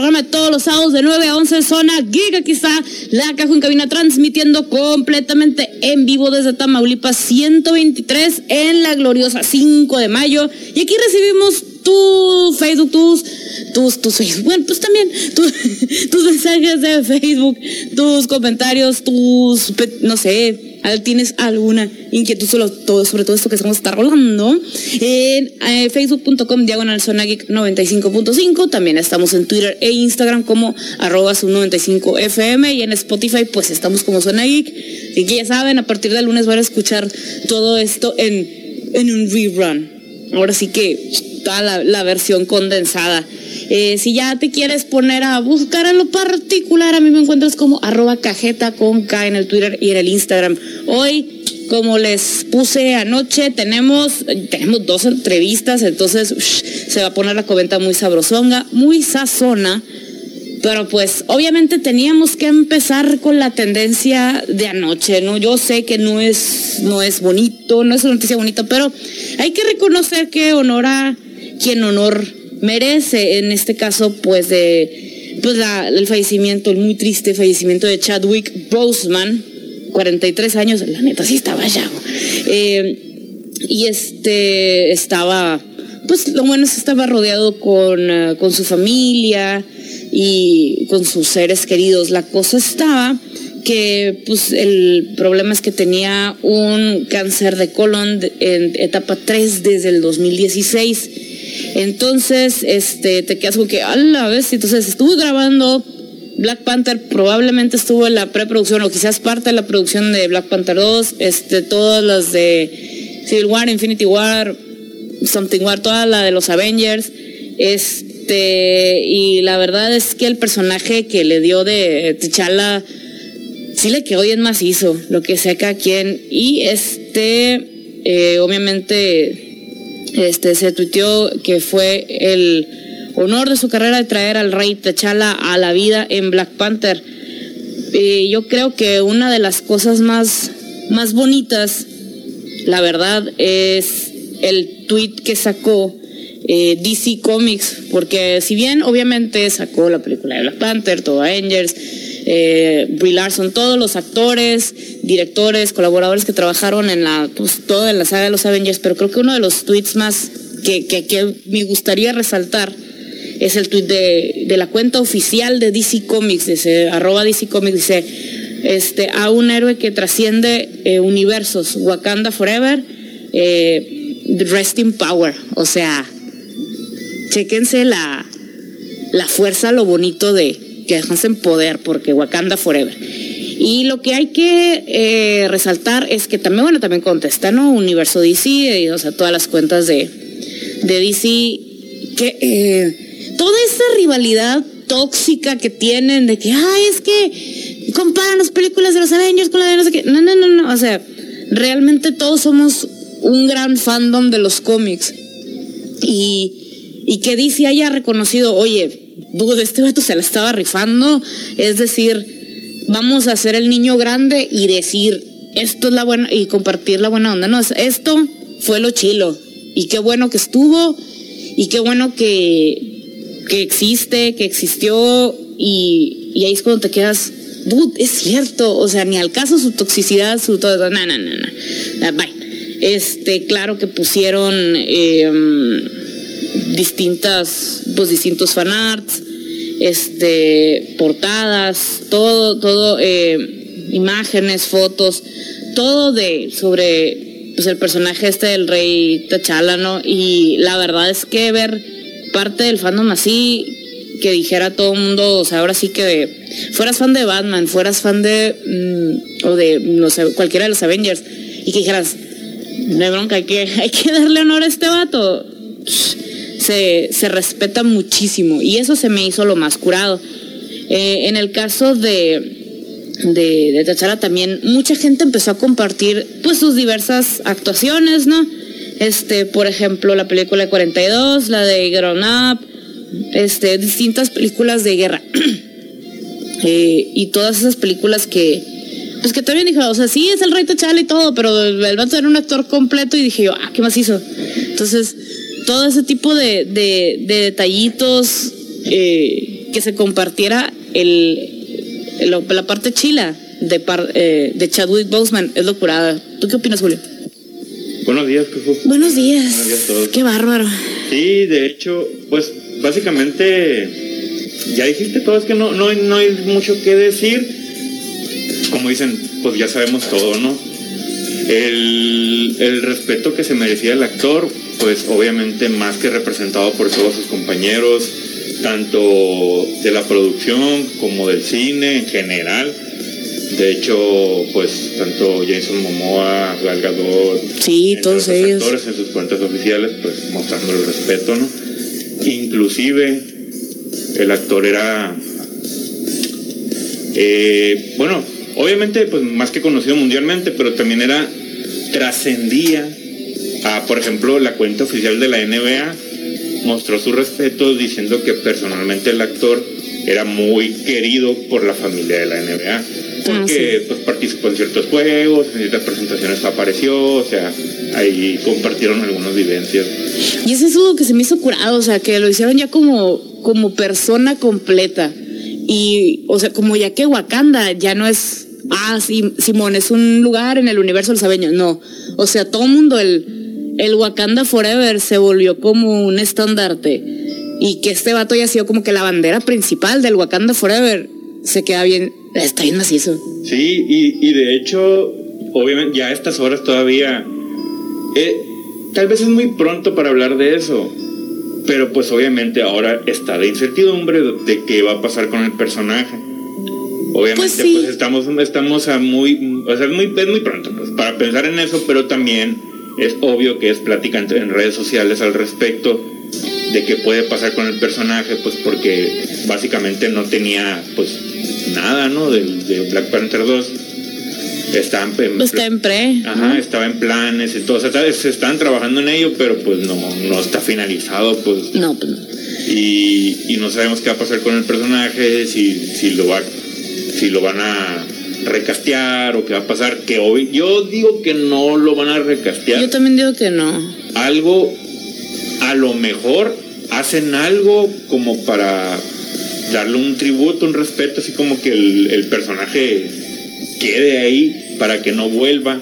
programa todos los sábados de 9 a 11 Zona Giga. Está la caja en cabina transmitiendo completamente en vivo desde Tamaulipas 123 en la gloriosa 5 de mayo. Y aquí recibimos tu Facebook, tus, tus, tus Facebook, bueno, pues también tus, tus mensajes de Facebook, tus comentarios, tus, no sé, ¿Tienes alguna inquietud sobre todo, esto que estamos estar rolando? En eh, facebook.com diagonal 95.5. También estamos en Twitter e Instagram como arroba 95 fm y en Spotify pues estamos como Zona Geek. Y que ya saben, a partir del lunes van a escuchar todo esto en, en un rerun. Ahora sí que toda la, versión condensada. Eh, si ya te quieres poner a buscar en lo particular, a mí me encuentras como arroba cajeta con K en el Twitter y en el Instagram. Hoy, como les puse anoche, tenemos, tenemos dos entrevistas, entonces se va a poner la coventa muy sabrosonga, muy sazona. Pero pues obviamente teníamos que empezar con la tendencia de anoche, ¿no? Yo sé que no es, no es bonito, no es una noticia bonita, pero hay que reconocer que honora quien honor merece en este caso pues de pues el fallecimiento, el muy triste fallecimiento de Chadwick Boseman, 43 años, la neta sí estaba ya. Eh, y este estaba, pues lo bueno es estaba rodeado con, eh, con su familia y con sus seres queridos. La cosa estaba que pues el problema es que tenía un cáncer de colon en etapa 3 desde el 2016 entonces, este, te quedas como que, a la vez, entonces estuvo grabando Black Panther, probablemente estuvo en la preproducción o quizás parte de la producción de Black Panther 2, este, todas las de Civil War, Infinity War, Something War, toda la de los Avengers, este, y la verdad es que el personaje que le dio de T'Challa sí le quedó bien macizo, lo que sea cada quien, y este, eh, obviamente este, se tuiteó que fue el honor de su carrera de traer al rey T'Challa a la vida en Black Panther. yo creo que una de las cosas más, más bonitas, la verdad, es el tweet que sacó eh, DC Comics, porque si bien obviamente sacó la película de Black Panther, todo Avengers, eh, Brie Larson, todos los actores, directores, colaboradores que trabajaron en la, pues, toda la saga de los Avengers, pero creo que uno de los tweets más que, que, me gustaría resaltar es el tweet de, de, la cuenta oficial de DC Comics, dice, arroba DC Comics, dice, este, a un héroe que trasciende eh, universos, Wakanda Forever, eh, Resting Power, o sea, chequense la, la fuerza, lo bonito de, que dejas en poder, porque Wakanda Forever. Y lo que hay que eh, resaltar es que también, bueno, también contesta, ¿no? Universo DC, eh, o sea, todas las cuentas de, de DC, que eh, toda esa rivalidad tóxica que tienen de que, ay, es que comparan las películas de los Avengers con la de no sé qué. No, no, no, no. O sea, realmente todos somos un gran fandom de los cómics. Y, y que DC haya reconocido, oye, dude, este vato se la estaba rifando. Es decir, vamos a ser el niño grande y decir, esto es la buena, y compartir la buena onda. No, esto fue lo chilo. Y qué bueno que estuvo, y qué bueno que, que existe, que existió, y, ahí es cuando te quedas, dude, es cierto. O sea, ni al caso su toxicidad, su todo, no, no, no, no. Bye. Este, claro que pusieron. Eh, distintas, pues distintos fanarts, este, portadas, todo, todo, eh, imágenes, fotos, todo de sobre pues el personaje este del rey T'Challa, ¿no? Y la verdad es que ver parte del fandom así, que dijera todo el mundo, o sea, ahora sí que fueras fan de Batman, fueras fan de, mm, o de, no sé, cualquiera de los Avengers, y que dijeras, no bronca, hay que, hay que darle honor a este vato se, respeta muchísimo y eso se me hizo lo más curado. Eh, en el caso de, de, Tachara también mucha gente empezó a compartir pues sus diversas actuaciones, ¿no? Este, por ejemplo, la película de 42, la de Grown Up, este, distintas películas de guerra. Eh, y todas esas películas que, pues que también dijo, o sea, sí es el rey T'Challa y todo, pero el vato era un actor completo y dije yo, ah, ¿qué más hizo? Entonces, todo ese tipo de, de, detallitos eh, que se compartiera el, la parte chila de, eh, de Chadwick Boseman es locurada. ¿Tú qué opinas, Julio? Buenos días, Buenos días. Buenos días a todos. Qué bárbaro. Sí, de hecho, pues básicamente ya dijiste todo, es que no, no, no hay mucho que decir. Como dicen, pues ya sabemos todo, ¿no? El, el respeto que se merecía el actor, pues obviamente más que representado por todos sus compañeros, tanto de la producción como del cine en general de hecho, pues tanto Jason Momoa, Gal Gadot, sí, todos ellos. actores en sus cuentas oficiales, pues mostrando el respeto, ¿no? Inclusive el actor era, eh, bueno, obviamente, pues más que conocido mundialmente, pero también era trascendía a, por ejemplo, la cuenta oficial de la NBA mostró su respeto diciendo que personalmente el actor era muy querido por la familia de la NBA porque pues, participó en ciertos juegos, en ciertas presentaciones apareció, o sea, ahí compartieron algunas vivencias. Y eso es algo que se me hizo curado, o sea, que lo hicieron ya como, como persona completa. Y, o sea, como ya que Wakanda ya no es, ah, sí, Simón, es un lugar en el universo sabeño, no. O sea, todo el mundo, el, el Wakanda Forever se volvió como un estandarte. Y que este vato haya sido como que la bandera principal del Wakanda Forever se queda bien, está bien macizo. Sí, y, y de hecho, obviamente, ya a estas horas todavía, eh, tal vez es muy pronto para hablar de eso, pero pues obviamente ahora está de incertidumbre de qué va a pasar con el personaje. Obviamente, pues, pues estamos, estamos a muy, o sea, es muy, es muy pronto pues, para pensar en eso, pero también es obvio que es plática en redes sociales al respecto de qué puede pasar con el personaje, pues porque básicamente no tenía pues nada, ¿no? De, Black Panther 2. Está en, está en pre. Ajá, estaba en planes y todo. O sea, se están trabajando en ello, pero pues no, no está finalizado, pues. No, pues Y, y no sabemos qué va a pasar con el personaje, si, si lo va si lo van a recastear o qué va a pasar, que hoy yo digo que no lo van a recastear. Yo también digo que no. Algo a lo mejor hacen algo como para darle un tributo, un respeto, así como que el, personaje quede ahí para que no vuelva.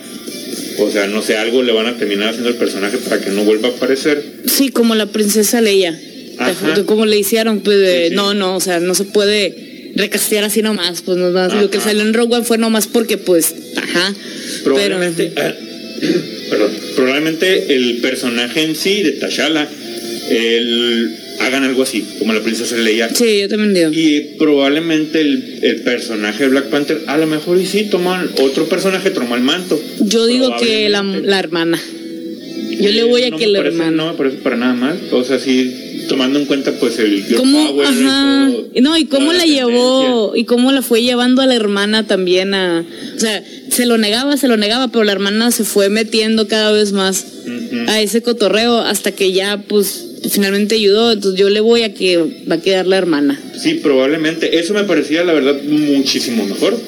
O sea, no sé, algo le van a terminar haciendo el personaje para que no vuelva a aparecer. Sí, como la princesa Leia. Como le hicieron, pues no, no, o sea, no se puede recastear así nomás, pues nomás. Lo que salió en Rogue One fue nomás porque, pues, ajá. Probablemente, ah, perdón, probablemente el personaje en sí de T'Challa, el hagan algo así, como la princesa Leia. Sí, yo también digo. Y probablemente el, personaje de Black Panther, a lo mejor y sí, toman otro personaje toma el manto. Yo digo que la, hermana. Yo le voy a que la hermana. No me parece para nada mal. O sea, sí, tomando en cuenta pues el ¿Cómo, ajá. no, y cómo la, llevó, y cómo la fue llevando a la hermana también a. O sea, se lo negaba, se lo negaba, pero la hermana se fue metiendo cada vez más a ese cotorreo hasta que ya, pues finalmente ayudó, entonces yo le voy a que va a quedar la hermana. Sí, probablemente. Eso me parecía, la verdad, muchísimo mejor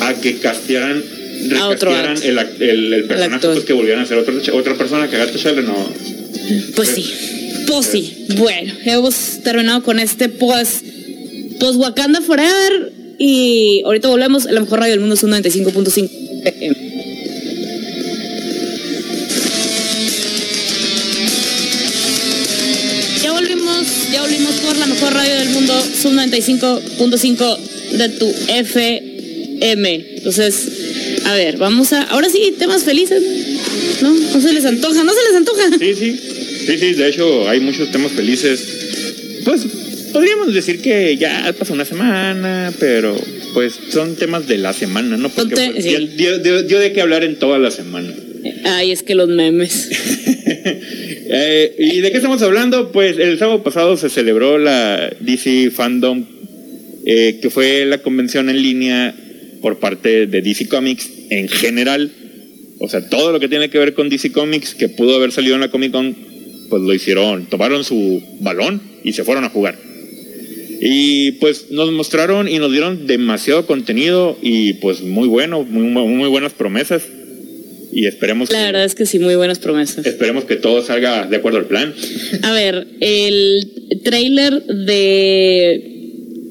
a que castearan, recastearan el, el, el, personaje, pues que volvieran a ser otra, otra persona que haga no. Pues, pues sí. Bueno, hemos terminado con este post, post Wakanda Forever y ahorita volvemos a la mejor radio del mundo, es un 95.5 ya volvimos por la mejor radio del mundo, Sub 95.5 de tu FM. Entonces, a ver, vamos a. Ahora sí, temas felices. ¿No? No se les antoja, no se les antoja. Sí, sí. Sí, sí, de hecho, hay muchos temas felices. Pues podríamos decir que ya pasó una semana, pero pues son temas de la semana, ¿no? Porque pues, dio, de qué hablar en toda la semana. Ay, es que los memes. Eh, ¿Y de qué estamos hablando? Pues el sábado pasado se celebró la DC Fandom, eh, que fue la convención en línea por parte de DC Comics en general. O sea, todo lo que tiene que ver con DC Comics que pudo haber salido en la Comic Con, pues lo hicieron, tomaron su balón y se fueron a jugar. Y pues nos mostraron y nos dieron demasiado contenido y pues muy bueno, muy, muy buenas promesas. y esperemos La verdad es que sí, muy buenas promesas. esperemos que todo salga de acuerdo al plan. A ver, el trailer de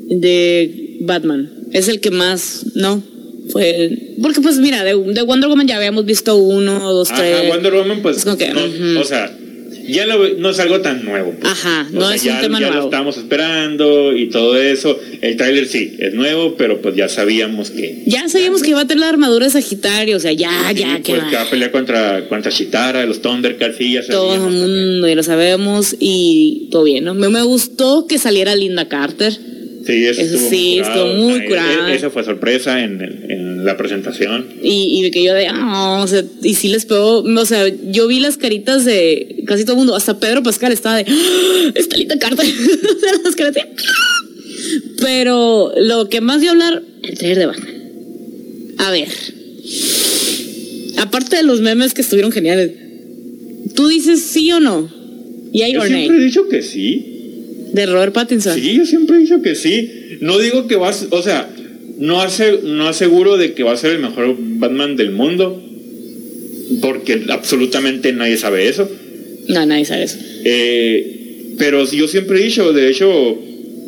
de Batman es el que más, ¿no? Fue porque pues mira, de, de Wonder Woman ya habíamos visto uno, dos, Ajá, tres. Wonder Woman, pues, que, no, ujú. o sea, ya lo- no es algo tan nuevo. pues. Ajá, O no sea, es ya, un tema ya nuevo. lo estábamos esperando y todo eso. El tráiler sí, es nuevo, pero pues ya sabíamos que... Ya sabíamos que iba a tener la armadura de Sagitario, o sea, ya, ya, que pues va. que va a pelear contra, contra Chitara, los Thundercats, sí, ya todo el mundo, ya lo sabemos y todo bien, ¿no? Me, me gustó que saliera Linda Carter. Sí, eso, Eso estuvo sí, muy estuvo curado. muy e- Esa fue sorpresa en, el- en la presentación. Y, y de que yo de, ah, o sea, y sí les pegó, o sea, yo vi las caritas de casi todo el mundo, hasta Pedro Pascal estaba de, ¡Ah! está Linda Carter. las caras de, "Ah". Pero lo que más a hablar, el trailer de Batman. A ver. Aparte de los memes que estuvieron geniales, ¿tú dices sí o no? Yay Yo siempre he dicho que sí. De Robert Pattinson. Sí, yo siempre he dicho que sí. No digo que vas, o sea, no, hace, no aseguro de que va a ser el mejor Batman del mundo, porque absolutamente nadie sabe eso. No, nadie sabe eso. Eh, pero yo siempre he dicho, de hecho,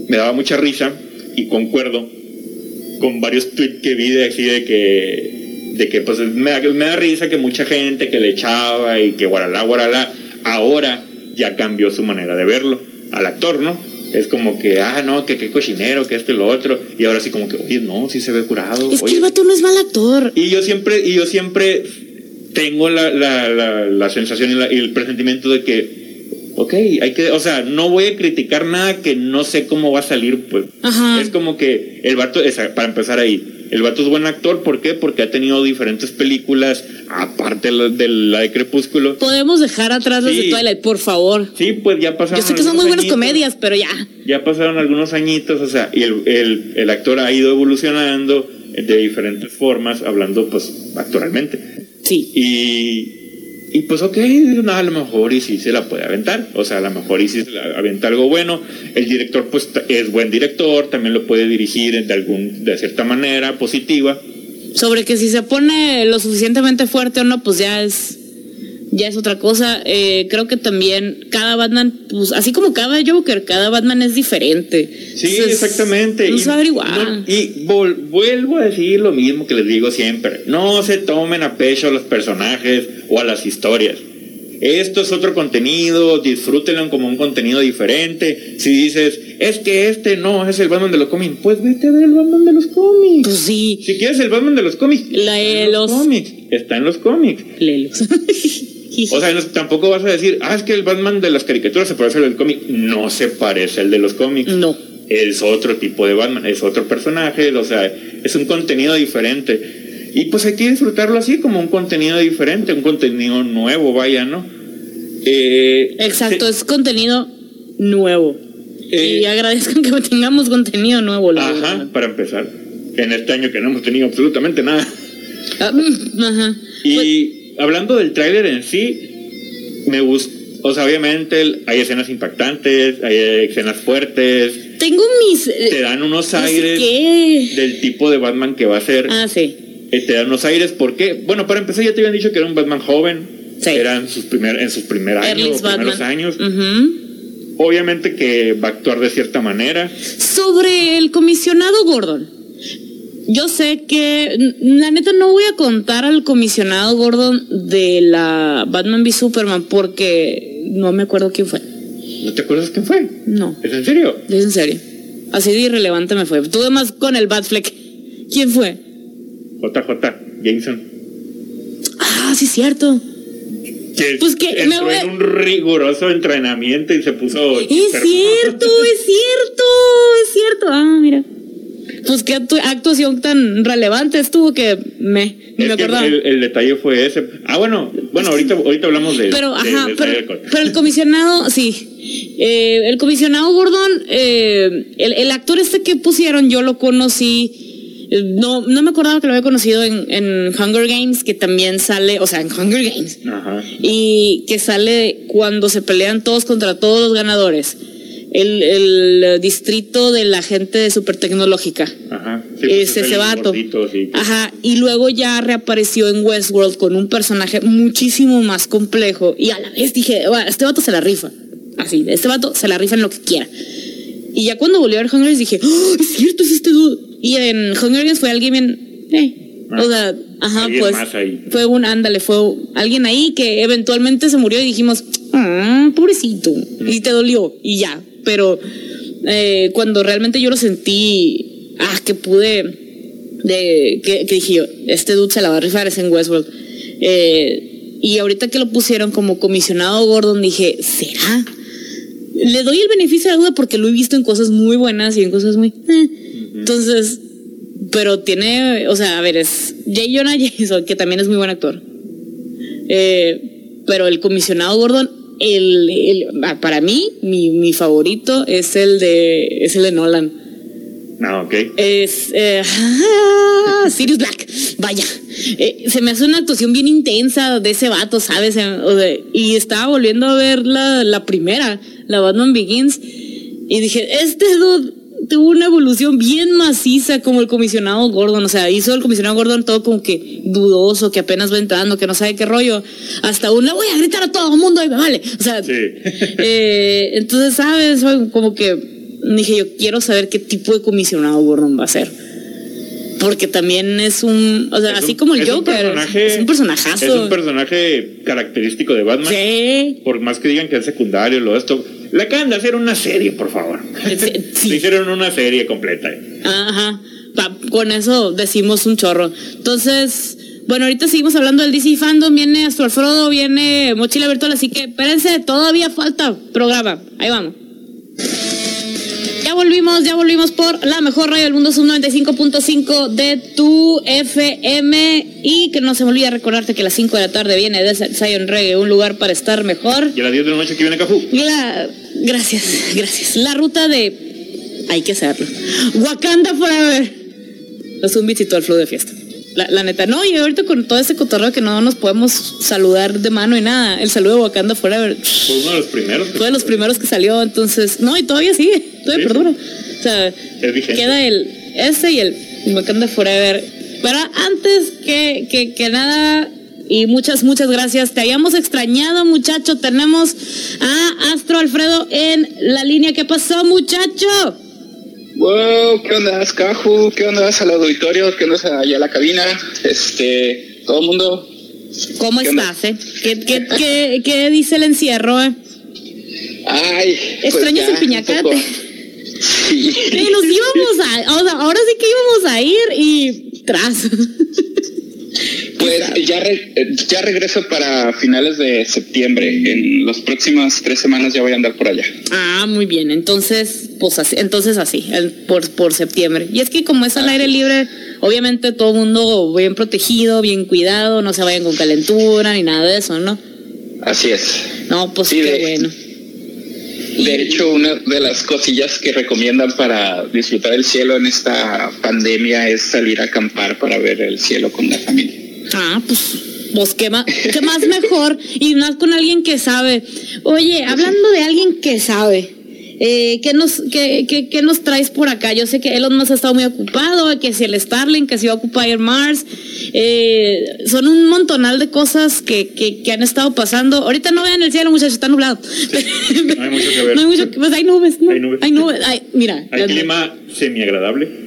me daba mucha risa y concuerdo con varios tweets que vi de así de que, de que pues me da, me da risa que mucha gente que le echaba y que guaralá, guaralá, ahora ya cambió su manera de verlo al actor, ¿no? Es como que, ah, no, que qué cochinero, que esto y lo otro. Y ahora sí como que, oye, no, sí se ve curado. Es que el vato no es mal actor. y yo siempre, y yo siempre tengo la, la, la, la sensación y, la- y el presentimiento de que, ok, hay que, o sea, no voy a criticar nada que no sé cómo va a salir, pues. Ajá. Es como que el vato, para empezar ahí, el vato es buen actor, ¿por qué? Porque ha tenido diferentes películas, aparte de la de, Crepúsculo. Podemos dejar atrás las de Sí. Twilight, por favor. Sí, pues ya pasaron. Yo sé que son muy buenas añitos. comedias, pero ya. Ya pasaron algunos añitos, o sea, y el, el, el actor ha ido evolucionando de diferentes formas, hablando pues actualmente. Sí. Y, y pues ok, no, a lo mejor y sí se la puede aventar, o sea, a lo mejor y sí se la aventa algo bueno. El director pues es buen director, también lo puede dirigir de, algún, de cierta manera positiva. Sobre que si se pone lo suficientemente fuerte o no, pues ya es. Ya es otra cosa. Eh, creo que también cada Batman, pues así como cada Joker, cada Batman es diferente. Sí, Entonces, exactamente. No y, no- y vol- vuelvo a decir lo mismo que les digo siempre. No se tomen a pecho a los personajes o a las historias. Esto es otro contenido, disfrútenlo como un contenido diferente. Si dices, es que este no es el Batman de los cómics, pues vete a ver el Batman de los cómics. Pues sí. Si quieres el Batman de los cómics, La está en los- cómics. Está O sea, no- tampoco vas a decir, ah, es que el Batman de las caricaturas se parece al del cómic. No se parece al de los cómics no. es otro tipo de Batman, es otro personaje, o sea, es un contenido diferente. Y pues hay que disfrutarlo así como un contenido diferente, un contenido nuevo, vaya, ¿no? Eh, Exacto, se- es contenido nuevo. Eh, y agradezcan que tengamos contenido nuevo, la Ajá, verdad. para empezar. En este año que no hemos tenido absolutamente nada. Ah, mm, ajá. Y Pues, hablando del tráiler en sí, me gusta, o sea, obviamente hay escenas impactantes, hay escenas fuertes, tengo mis. eh, te dan unos aires qué. del tipo de Batman que va a ser. Ah, sí. Eh, te dan unos aires, ¿por qué? Bueno, para empezar ya te habían dicho que era un Batman joven, Sí. era en sus, primer, en sus primeros años, Early's o primeros años. Obviamente que va a actuar de cierta manera. Sobre el comisionado Gordon. Yo sé que, la neta, no voy a contar al comisionado Gordon de la Batman v Superman porque no me acuerdo quién fue. ¿No te acuerdas quién fue? No, ¿Es en serio? es en serio. Así de irrelevante me fue. Tuve más con el Batfleck. ¿Quién fue? JJ Jameson. Ah, sí, cierto. Que Pues que me entró voy a- en un riguroso entrenamiento y se puso... Es cierto, es cierto, es cierto. Ah, mira. Pues qué actu- actuación tan relevante estuvo que me, ni me acordaba. el, el detalle fue ese. Ah, bueno, bueno, ahorita, ahorita hablamos de... Pero, de- ajá, pero el comisionado, sí. Eh, el comisionado Gordon, eh, el, el actor este que pusieron, yo lo conocí. eh, No, no me acordaba que lo había conocido en, en Hunger Games, que también sale, o sea, en Hunger Games. Ajá. Y que sale cuando se pelean todos contra todos los ganadores. El, el distrito de la gente súper tecnológica. Ajá. es pues, ese vato. gordito, sí. Ajá, y luego ya reapareció en Westworld con un personaje muchísimo más complejo. Y a la vez dije, "Bueno, este vato se la rifa. Así, este vato se la rifa en lo que quiera. Y ya cuando volví a ver Hunger Games dije, ¡Oh, es cierto, es este dude. Y en Hunger Games fue alguien bien, eh, Ah, o sea, ajá, pues fue un ándale, fue alguien ahí que eventualmente se murió y dijimos, ah, pobrecito, y te dolió, y ya. Pero eh, cuando realmente yo lo sentí, ah, que pude, de, que, que dije yo, este dude se la va a rifar, es en Westworld. Eh, y ahorita que lo pusieron como comisionado Gordon, dije, ¿será? Le doy el beneficio de la duda porque lo he visto en cosas muy buenas y en cosas muy... eh. Entonces, pero tiene, o sea, a ver, es J. Jonah Jameson, que también es muy buen actor. Eh, pero el comisionado Gordon, el, el- ah, para mí, mi, mi favorito es el de es el de Nolan. No, ok. Es eh, Sirius Black, vaya. Eh, se me hace una actuación bien intensa de ese vato, ¿sabes? Eh, o de- y estaba volviendo a ver la, la primera, la Batman Begins, y dije, este dude tuvo una evolución bien maciza como el comisionado Gordon, o sea, hizo el comisionado Gordon todo como que dudoso, que apenas va entrando, que no sabe qué rollo, hasta un le voy a gritar a todo el mundo y me vale, o sea, Sí. eh, entonces, ¿sabes? Como que dije, yo quiero saber qué tipo de comisionado Gordon va a ser. Porque también es un, o sea, Es así un- como el un Joker, personaje- es un personajazo. Es un personaje característico de Batman. Sí. Por más que digan que es secundario, lo esto. Le acaban de hacer una serie, por favor. Sí, sí. Le hicieron una serie completa. Ajá. Pa- con eso decimos un chorro. Entonces, bueno, ahorita seguimos hablando del DC Fandom. Viene Astro Alfredo, viene Mochila Virtual. Así que espérense, todavía falta programa. Ahí vamos. Volvimos, ya volvimos por la mejor radio del mundo, sub 95.5 de tu FM. Y que no se me olvide recordarte que a las 5 de la tarde viene Desert Zion Reggae, un lugar para estar mejor. Y a las 10 de la noche que viene Cafú. La- gracias, gracias. La ruta de. Hay que hacerlo. Wakanda Forever. Los zumbis y todo el flow de fiesta. La, la neta, no, y ahorita con todo ese cotorreo que no nos podemos saludar de mano y nada. El saludo de Wakanda Forever Fue uno de los primeros. fue de los primeros que salió, entonces. No, y todavía sigue, todavía Sí, perdura. O sea, queda el ese y el Wakanda Forever. Pero antes que, que, que nada, y muchas, muchas gracias. Te habíamos extrañado, muchacho. Tenemos a Astro Alfredo en la línea. ¿Qué pasó, muchacho? Wow, ¿qué onda, Caju? ¿Qué onda al auditorio? ¿Qué onda allá a la cabina? Este, todo el mundo. ¿Cómo estás, eh? ¿Qué, qué, qué, qué dice el encierro, eh? Ay, pues ¿Extrañas ya, el piñacate? Sí, nos íbamos a, o sea, ahora sí que íbamos a ir y tras. Pues ya, re- eh, ya regreso para finales de septiembre. En las próximas tres semanas ya voy a andar por allá. Ah, muy bien. Entonces, pues así, entonces así, el- por, por septiembre. Y es que como es al aire libre, obviamente todo el mundo bien protegido, bien cuidado, no se vayan con calentura ni nada de eso, ¿no? Así es. No, pues Sí, qué de- bueno. De hecho, una de las cosillas que recomiendan para disfrutar el cielo en esta pandemia es salir a acampar para ver el cielo con la familia. Ah, pues, pues qué más, qué más mejor y más con alguien que sabe. Oye, hablando de alguien que sabe, eh, ¿qué, nos, qué, qué, qué nos traes por acá? Yo sé que Elon Musk ha estado muy ocupado, que si el Starlink, que si va a ocupar Mars, eh, son un montonal de cosas que, que, que han estado pasando. Ahorita no vean el cielo, muchachos, está nublado. no hay mucho que ver. No hay mucho que- pues hay nubes, ¿no? Hay nubes. Hay nubes. Ay, mira, Hay clima semi-agradable.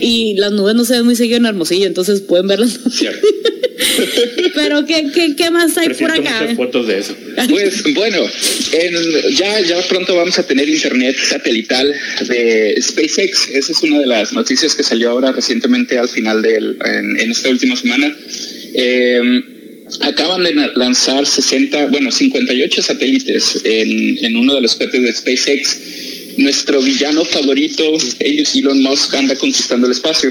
Y las nubes no se ven muy seguido en Hermosillo, entonces pueden verlas. Cierto. Pero ¿qué, qué, qué más hay por Presiento acá? fotos de eso. Pues bueno, en- ya, ya pronto vamos a tener internet satelital de SpaceX. Esa es una de las noticias que salió ahora recientemente al final del, en, en esta última semana. Eh, acaban de lanzar 60, bueno, 58 satélites en, en uno de los cohetes de SpaceX. Nuestro villano favorito, ellos Elon Musk anda conquistando el espacio.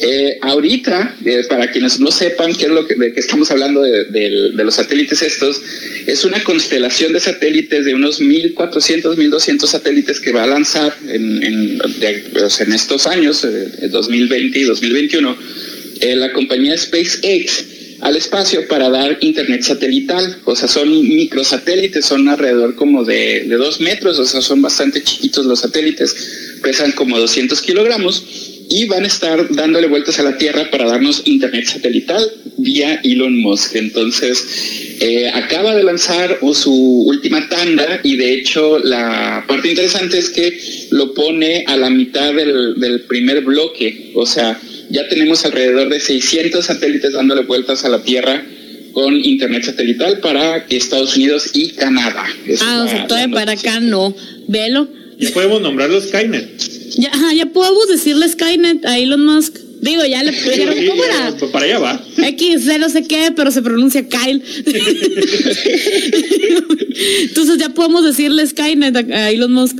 Eh, ahorita, eh, para quienes no sepan qué es lo que, de qué estamos hablando de, los satélites estos, es una constelación de satélites de unos 1.400, 1.200 satélites que va a lanzar en, en estos años, eh, 2020 y 2021, eh, la compañía SpaceX al espacio para dar internet satelital. O sea, son microsatélites, son alrededor como de, de dos metros, o sea, son bastante chiquitos los satélites, pesan como 200 kilogramos y van a estar dándole vueltas a la Tierra para darnos internet satelital vía Elon Musk. Entonces, eh, acaba de lanzar su última tanda y de hecho la parte interesante es que lo pone a la mitad del, del primer bloque. O sea, ya tenemos alrededor de 600 satélites dándole vueltas a la Tierra con internet satelital para Estados Unidos y Canadá. ah, o sea, todavía para acá no. Velo. Ya podemos nombrarlo Skynet. Ya, ya podemos decirle Skynet a Elon Musk. Digo, ya le pidieron, ¿cómo era? Para allá va. X, no sé qué, pero se pronuncia Kyle. Entonces ya podemos decirle Skynet a Elon Musk.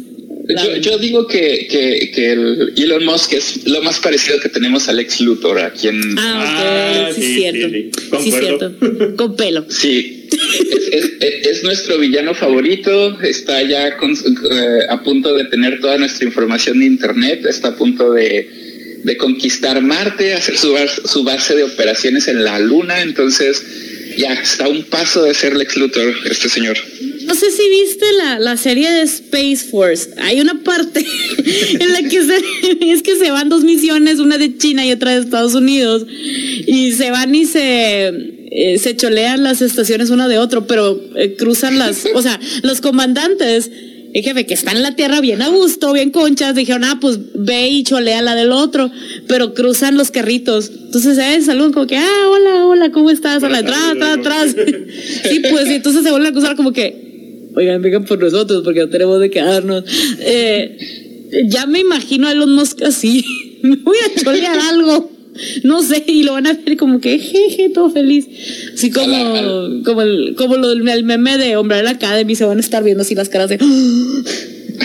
Yo, digo que, que, el Elon Musk es lo más parecido que tenemos a Lex Luthor, aquí en... Ah, ah sí, cierto. Sí, cierto. Con pelo. Sí. Es, nuestro villano favorito, está ya eh, a punto de tener toda nuestra información de Internet, está a punto de, de conquistar Marte, hacer su, su base de operaciones en la Luna, entonces ya está un paso de ser Lex Luthor este señor. No sé si viste la, la serie de Space Force. Hay una parte en la que se, es que se van dos misiones, una de China y otra de Estados Unidos, y se van y se, eh, se cholean las estaciones una de otro, pero eh, cruzan las, o sea, los comandantes y jefe, que está en la tierra bien a gusto, bien conchas, dijeron, ah, pues ve y cholea la del otro, pero cruzan los carritos. Entonces, eh, saludan como que, ah, hola, hola, ¿cómo estás? Hola, atrás, atrás, atrás. sí, pues, y entonces se vuelven a cruzar como que, oigan, vengan por nosotros, porque no tenemos de quedarnos. Eh, ya me imagino a Elon Musk así, me voy a cholear algo no sé, y lo van a ver como que jeje, todo feliz. Así como, como el, como lo, el meme de Umbrella Academy, se van a estar viendo así las caras de.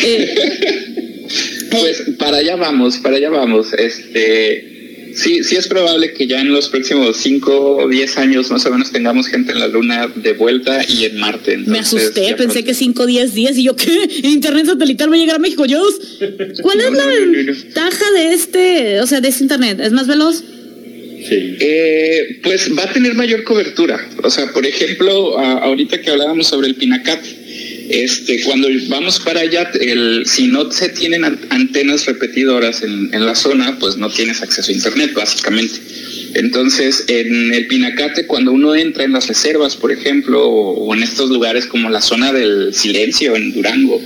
Eh, pues para allá vamos, para allá vamos. Este sí, sí es probable que ya en los próximos 5 o 10 años más o menos tengamos gente en la luna de vuelta y en Marte. me asusté, pensé que 5 o 10 días y yo, ¿qué? Internet satelital va a llegar a México, yo. ¿Cuál es la ventaja de este, o sea, de este Internet? ¿Es más veloz? Eh, pues va a tener mayor cobertura. O sea, por ejemplo, ahorita que hablábamos sobre el Pinacat, este, cuando vamos para allá, el, si no se tienen antenas repetidoras en, la zona, pues no tienes acceso a Internet, básicamente. Entonces, en el Pinacate, cuando uno entra en las reservas, por ejemplo, o, en estos lugares como la zona del silencio en Durango,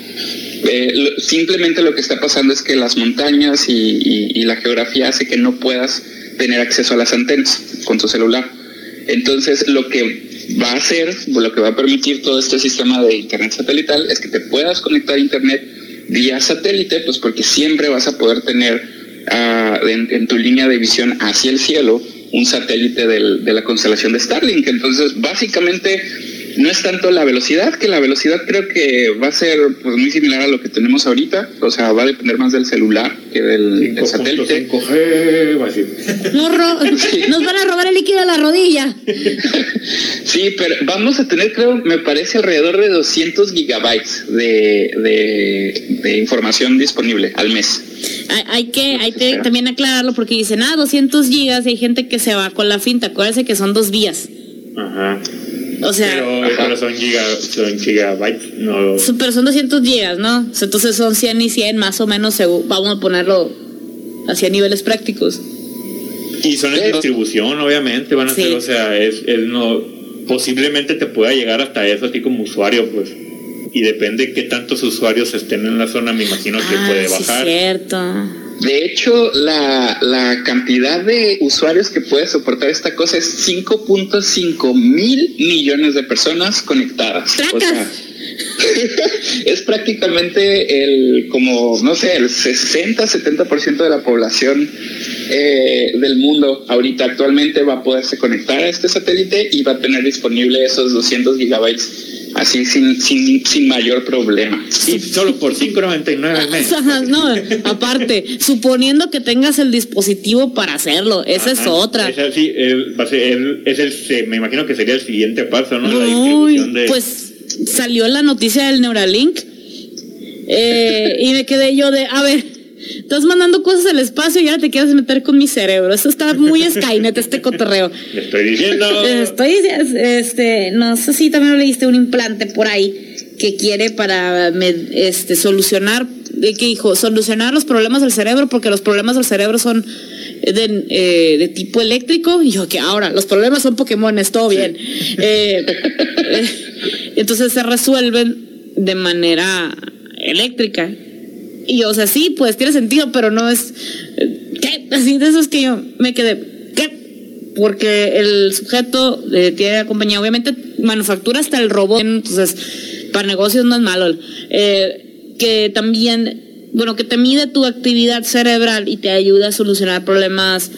eh, simplemente lo que está pasando es que las montañas y la geografía hace que no puedas tener acceso a las antenas con tu celular. Entonces, lo que va a hacer, lo que va a permitir todo este sistema de Internet satelital es que te puedas conectar a Internet vía satélite, pues porque siempre vas a poder tener ah, en, tu línea de visión hacia el cielo un satélite de la constelación de Starlink. Entonces, básicamente no es tanto la velocidad, que la velocidad creo que va a ser pues, muy similar a lo que tenemos ahorita, o sea, va a depender más del celular que del, satélite. 5G, va a decir. Nos, van a robar el líquido de la rodilla. sí, pero vamos a tener, creo, me parece alrededor de 200 gigabytes de, de, información disponible al mes. Hay, que, hay que también aclararlo porque dicen, ah, 200 gigas y hay gente que se va con la finta. Acuérdense que son dos vías. Ajá. O sea, pero, son, gigabytes, no. Pero son 200 gigas, ¿no? Entonces son 100 y 100 más o menos, vamos a ponerlo hacia niveles prácticos. Y son en distribución, obviamente, van a ser, o sea, es, no, posiblemente te pueda llegar hasta eso a ti como usuario, pues. Y depende qué tantos usuarios estén en la zona, me imagino que ah, puede bajar. Sí, cierto. De hecho, la, la, cantidad de usuarios que puede soportar esta cosa es 5.5 mil millones de personas conectadas. O sea, es prácticamente el, como, no sé, el 60-70% de la población eh, del mundo ahorita actualmente va a poderse conectar a este satélite y va a tener disponible esos 200 gigabytes así sin, sin, sin mayor problema. Y solo por 5.99 meses. no, aparte, suponiendo que tengas el dispositivo para hacerlo, esa es otra. Sí, es el, me imagino que sería el siguiente paso, ¿no? la distribución de... Pues salió la noticia del Neuralink eh, y me quedé yo de, a ver, estás mandando cosas al espacio y ahora te quieres meter con mi cerebro. Eso está muy Skynet, este cotorreo. Le estoy diciendo. Estoy este, no sé si también leíste un implante por ahí que quiere para este, solucionar, que dijo, solucionar los problemas del cerebro, porque los problemas del cerebro son de, eh, de, tipo eléctrico. Y yo, que ahora, los problemas son Pokémon, todo bien. Eh, eh, entonces se resuelven de manera eléctrica. Y o sea, sí, pues tiene sentido, pero no es. ¿Qué? Así de eso es que yo me quedé. ¿Qué? Porque el sujeto tiene la compañía, obviamente manufactura hasta el robot, entonces para negocios no es malo. que también bueno, que te mide tu actividad cerebral y te ayuda a solucionar problemas,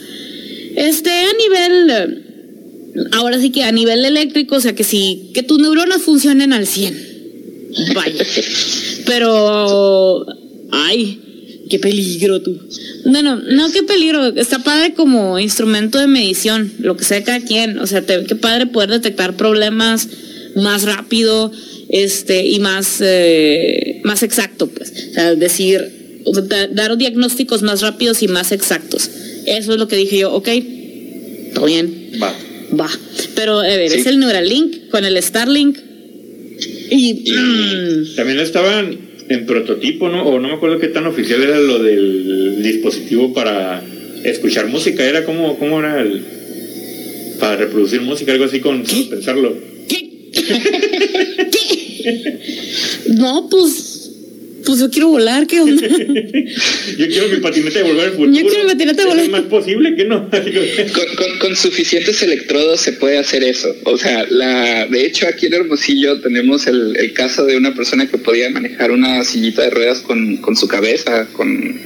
este, a nivel, ahora sí que a nivel eléctrico, o sea, que sí, que tus neuronas funcionen al 100. Vaya. Pero, ay, qué peligro tú. Bueno, no, qué peligro. Está padre como instrumento de medición, lo que sea cada quien. O sea, qué padre poder detectar problemas más rápido este y más eh, más exacto pues. O sea, decir dar diagnósticos más rápidos y más exactos. Eso es lo que dije yo ok todo bien. Va. Va. Pero a ver es el Neuralink con el Starlink y, mm. también estaban en prototipo no o no me acuerdo qué tan oficial era lo del dispositivo para escuchar música. Era como cómo era el para reproducir música algo así con pensarlo no, pues. Pues yo quiero volar, ¿qué onda? yo quiero mi patineta de volver al futuro. Yo quiero mi patineta de volver. Es más posible que no. con, con, suficientes electrodos se puede hacer eso. O sea, la, de hecho aquí en Hermosillo tenemos el, el caso de una persona que podía manejar una sillita de ruedas con, con su cabeza, con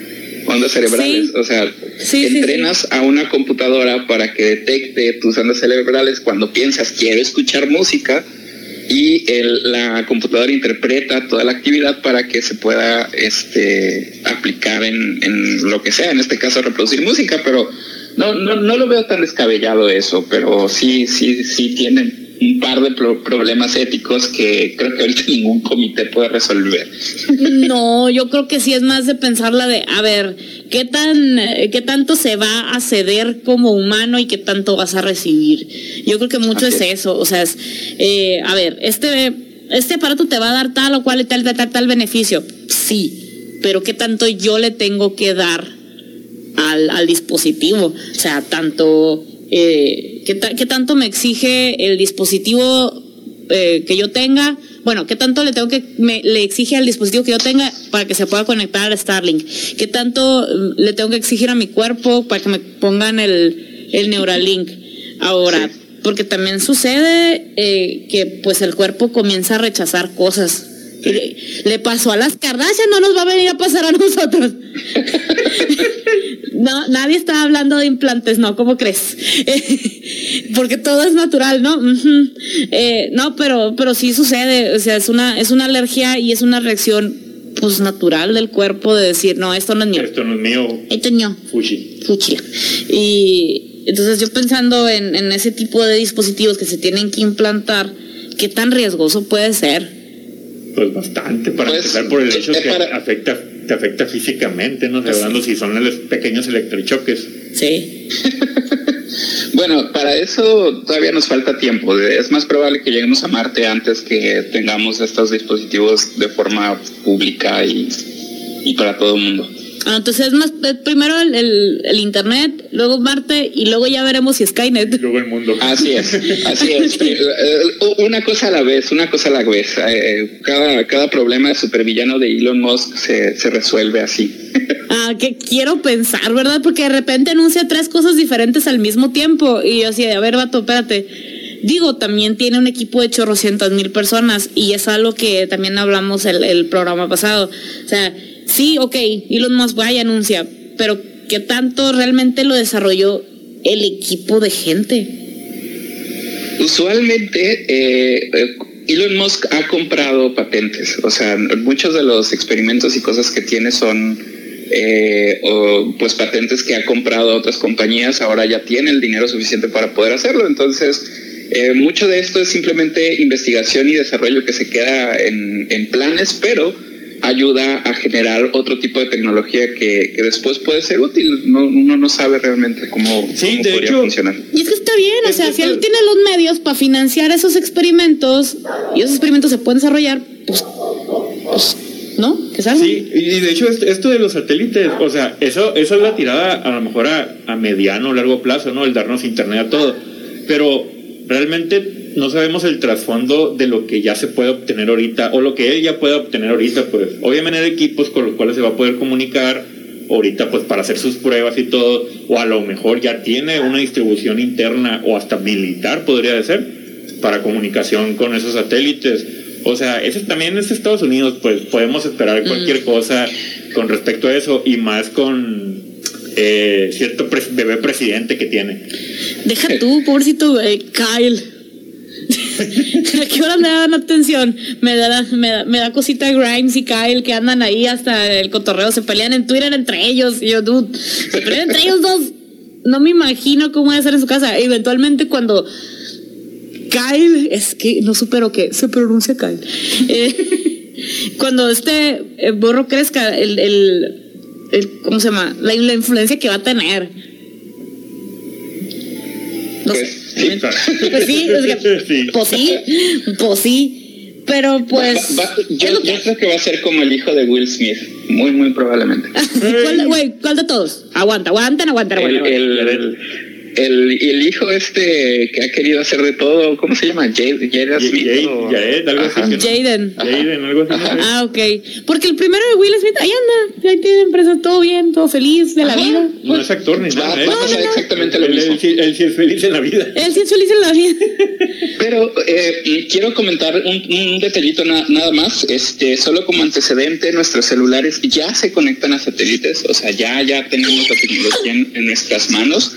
ondas cerebrales. O sea, entrenas a una computadora para que detecte tus ondas cerebrales cuando piensas quiero escuchar música y el, la computadora interpreta toda la actividad para que se pueda este, aplicar en, en, lo que sea, en este caso reproducir música, pero no, no, no lo veo tan descabellado eso, pero sí, sí, sí tienen un par de problemas éticos que creo que ahorita ningún comité puede resolver. No, yo creo que sí es más de pensar la de, a ver, ¿qué, tan, qué tanto se va a ceder como humano y qué tanto vas a recibir? Yo creo que mucho es eso, o sea, es, eh, a ver, este, este aparato te va a dar tal o cual y tal, tal, tal, tal beneficio, sí, pero ¿qué tanto yo le tengo que dar al, al dispositivo? O sea, tanto eh, ¿qué, tanto me exige el dispositivo eh, que yo tenga? Bueno, ¿qué tanto le tengo que me, le exige al dispositivo que yo tenga para que se pueda conectar a Starlink? ¿Qué tanto mm, le tengo que exigir a mi cuerpo para que me pongan el, el Neuralink? Ahora, porque también sucede eh, que pues el cuerpo comienza a rechazar cosas. Le, pasó a las Kardashian, no nos va a venir a pasar a nosotros. no, nadie está hablando de implantes, no, ¿cómo crees? Porque todo es natural, ¿no? Eh, no, pero, pero sí sucede, o sea, es una, es una alergia y es una reacción pues natural del cuerpo de decir, no, esto no es mío. Esto no es mío. Esto es mío. Fuchi. Fuchi. Y entonces yo pensando en, en ese tipo de dispositivos que se tienen que implantar, ¿qué tan riesgoso puede ser? Pues bastante, para pues, empezar por el hecho que afecta, te afecta físicamente, ¿no? Hablando si son los pequeños electrochoques. Sí. bueno, para eso todavía nos falta tiempo. Es más probable que lleguemos a Marte antes que tengamos estos dispositivos de forma pública y, y para todo el mundo. Ah, entonces es más, eh, primero el, el, Internet, luego Marte y luego ya veremos si Skynet. Luego el mundo. Así es, así es. Eh, eh, una cosa a la vez, una cosa a la vez. Cada, cada problema de supervillano de Elon Musk se, se resuelve así. Ah, que quiero pensar, ¿verdad? Porque de repente anuncia tres cosas diferentes al mismo tiempo y yo así, a ver, vato, espérate. Digo, también tiene un equipo de chorrocientas mil personas y es algo que también hablamos el, el programa pasado. O sea, sí, ok, Elon Musk va y anuncia, pero ¿qué tanto realmente lo desarrolló el equipo de gente? Usualmente, eh, Elon Musk ha comprado patentes, o sea, muchos de los experimentos y cosas que tiene son eh, pues patentes que ha comprado a otras compañías, ahora ya tiene el dinero suficiente para poder hacerlo, entonces eh, mucho de esto es simplemente investigación y desarrollo que se queda en planes, pero ayuda a generar otro tipo de tecnología que, que después puede ser útil. No, uno no sabe realmente cómo, Sí, cómo de podría hecho- funcionar. Y es que está bien, o Es sea, si él tiene los medios para financiar esos experimentos y esos experimentos se pueden desarrollar, pues, pues ¿no? Que salgan. Sí, y y de hecho esto, esto de los satélites, o sea, eso, eso es la tirada a lo mejor a, a mediano o largo plazo, ¿no? El darnos internet a todo. Pero realmente no sabemos el trasfondo de lo que ya se puede obtener ahorita, o lo que él ya puede obtener ahorita, pues. Obviamente hay equipos con los cuales se va a poder comunicar ahorita, pues, para hacer sus pruebas y todo, o a lo mejor ya tiene una distribución interna o hasta militar, podría de ser, para comunicación con esos satélites. O sea, ese también es Estados Unidos, pues podemos esperar cualquier cosa con respecto a eso y más con eh, cierto pres- bebé presidente que tiene. Deja tú, pobrecito eh, Kyle. ¿A qué hora me dan atención? Me da, me, da, me da cosita Grimes y Kyle que andan ahí hasta el cotorreo, se pelean en Twitter entre ellos. Y yo, se pelean entre ellos dos. No me imagino cómo a ser en su casa. Eventualmente cuando Kyle, es que no supero que se pronuncia Kyle. Eh, cuando este eh, borro crezca, el, el, ¿cómo se llama? La, la influencia que va a tener. No sé. Pues, sí. Pues sí, es que- Sí. pues sí, pues sí. Pero pues. Va- va- es yo, yo creo que va a ser como el hijo de Will Smith, muy, muy probablemente. ¿Cuál, ¿cuál de todos? Aguanta, aguanten, aguanten, El, aguanten. el, el, el hijo este que ha querido hacer de todo, ¿cómo se llama? Jade, Smith. Jade- o- algo así no- Jaden. Jaden, algo así. sé. Ah, ok. Porque el primero de Will Smith, ahí anda. Ahí tiene empresa, todo bien, todo feliz de la Ajá. vida. No es actor ni nada. ¿eh? va a pasar no, no. exactamente lo Él, mismo. él sí- él sí es feliz en la vida. Él sí es feliz en la vida. Pero eh, quiero comentar un, un detallito na- nada más. Este, solo como antecedente, nuestros celulares ya se conectan a satélites, o sea, ya, ya tenemos la tecnología en, en nuestras manos.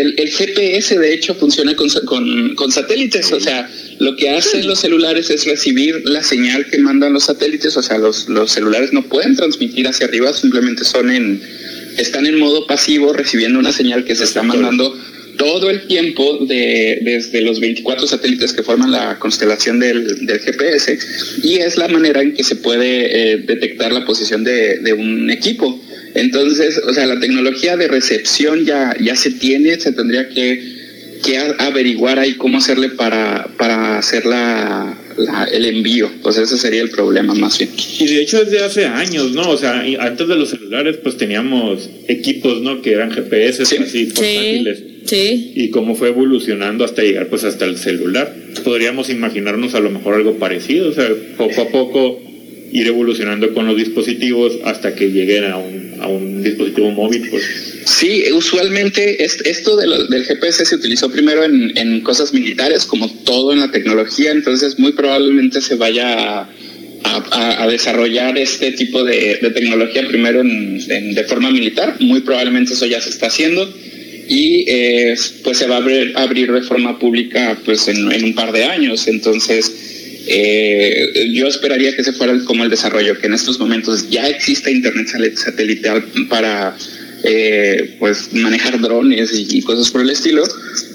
El, el GPS, de hecho, funciona con, sa- con, con satélites, o sea, lo que hacen los celulares es recibir la señal que mandan los satélites, o sea, los, los celulares no pueden transmitir hacia arriba, simplemente son en, están en modo pasivo recibiendo una señal que se está mandando todo el tiempo de, desde los 24 satélites que forman la constelación del, del GPS y es la manera en que se puede eh, detectar la posición de, de un equipo. Entonces, o sea, la tecnología de recepción ya, ya se tiene, se tendría que, que averiguar ahí cómo hacerle para, para hacer la, la- el envío. Pues ese sería el problema más bien. Y de hecho desde hace años, ¿no? O sea, antes de los celulares pues teníamos equipos, ¿no? Que eran GPS Sí. así portátiles. Sí. Y cómo fue evolucionando hasta llegar pues hasta el celular. Podríamos imaginarnos a lo mejor algo parecido, o sea, poco a poco ir evolucionando con los dispositivos hasta que lleguen a un, a un dispositivo móvil, pues. Sí, usualmente es- esto de lo- del GPS se utilizó primero en, en cosas militares, como todo en la tecnología, entonces muy probablemente se vaya a, desarrollar este tipo de, tecnología primero en- de forma militar, muy probablemente eso ya se está haciendo y eh, pues se va a abrir, abrir de forma pública pues en un par de años, entonces eh, yo esperaría que se fuera como el desarrollo, que en estos momentos ya exista internet satelital para eh, pues manejar drones y, y cosas por el estilo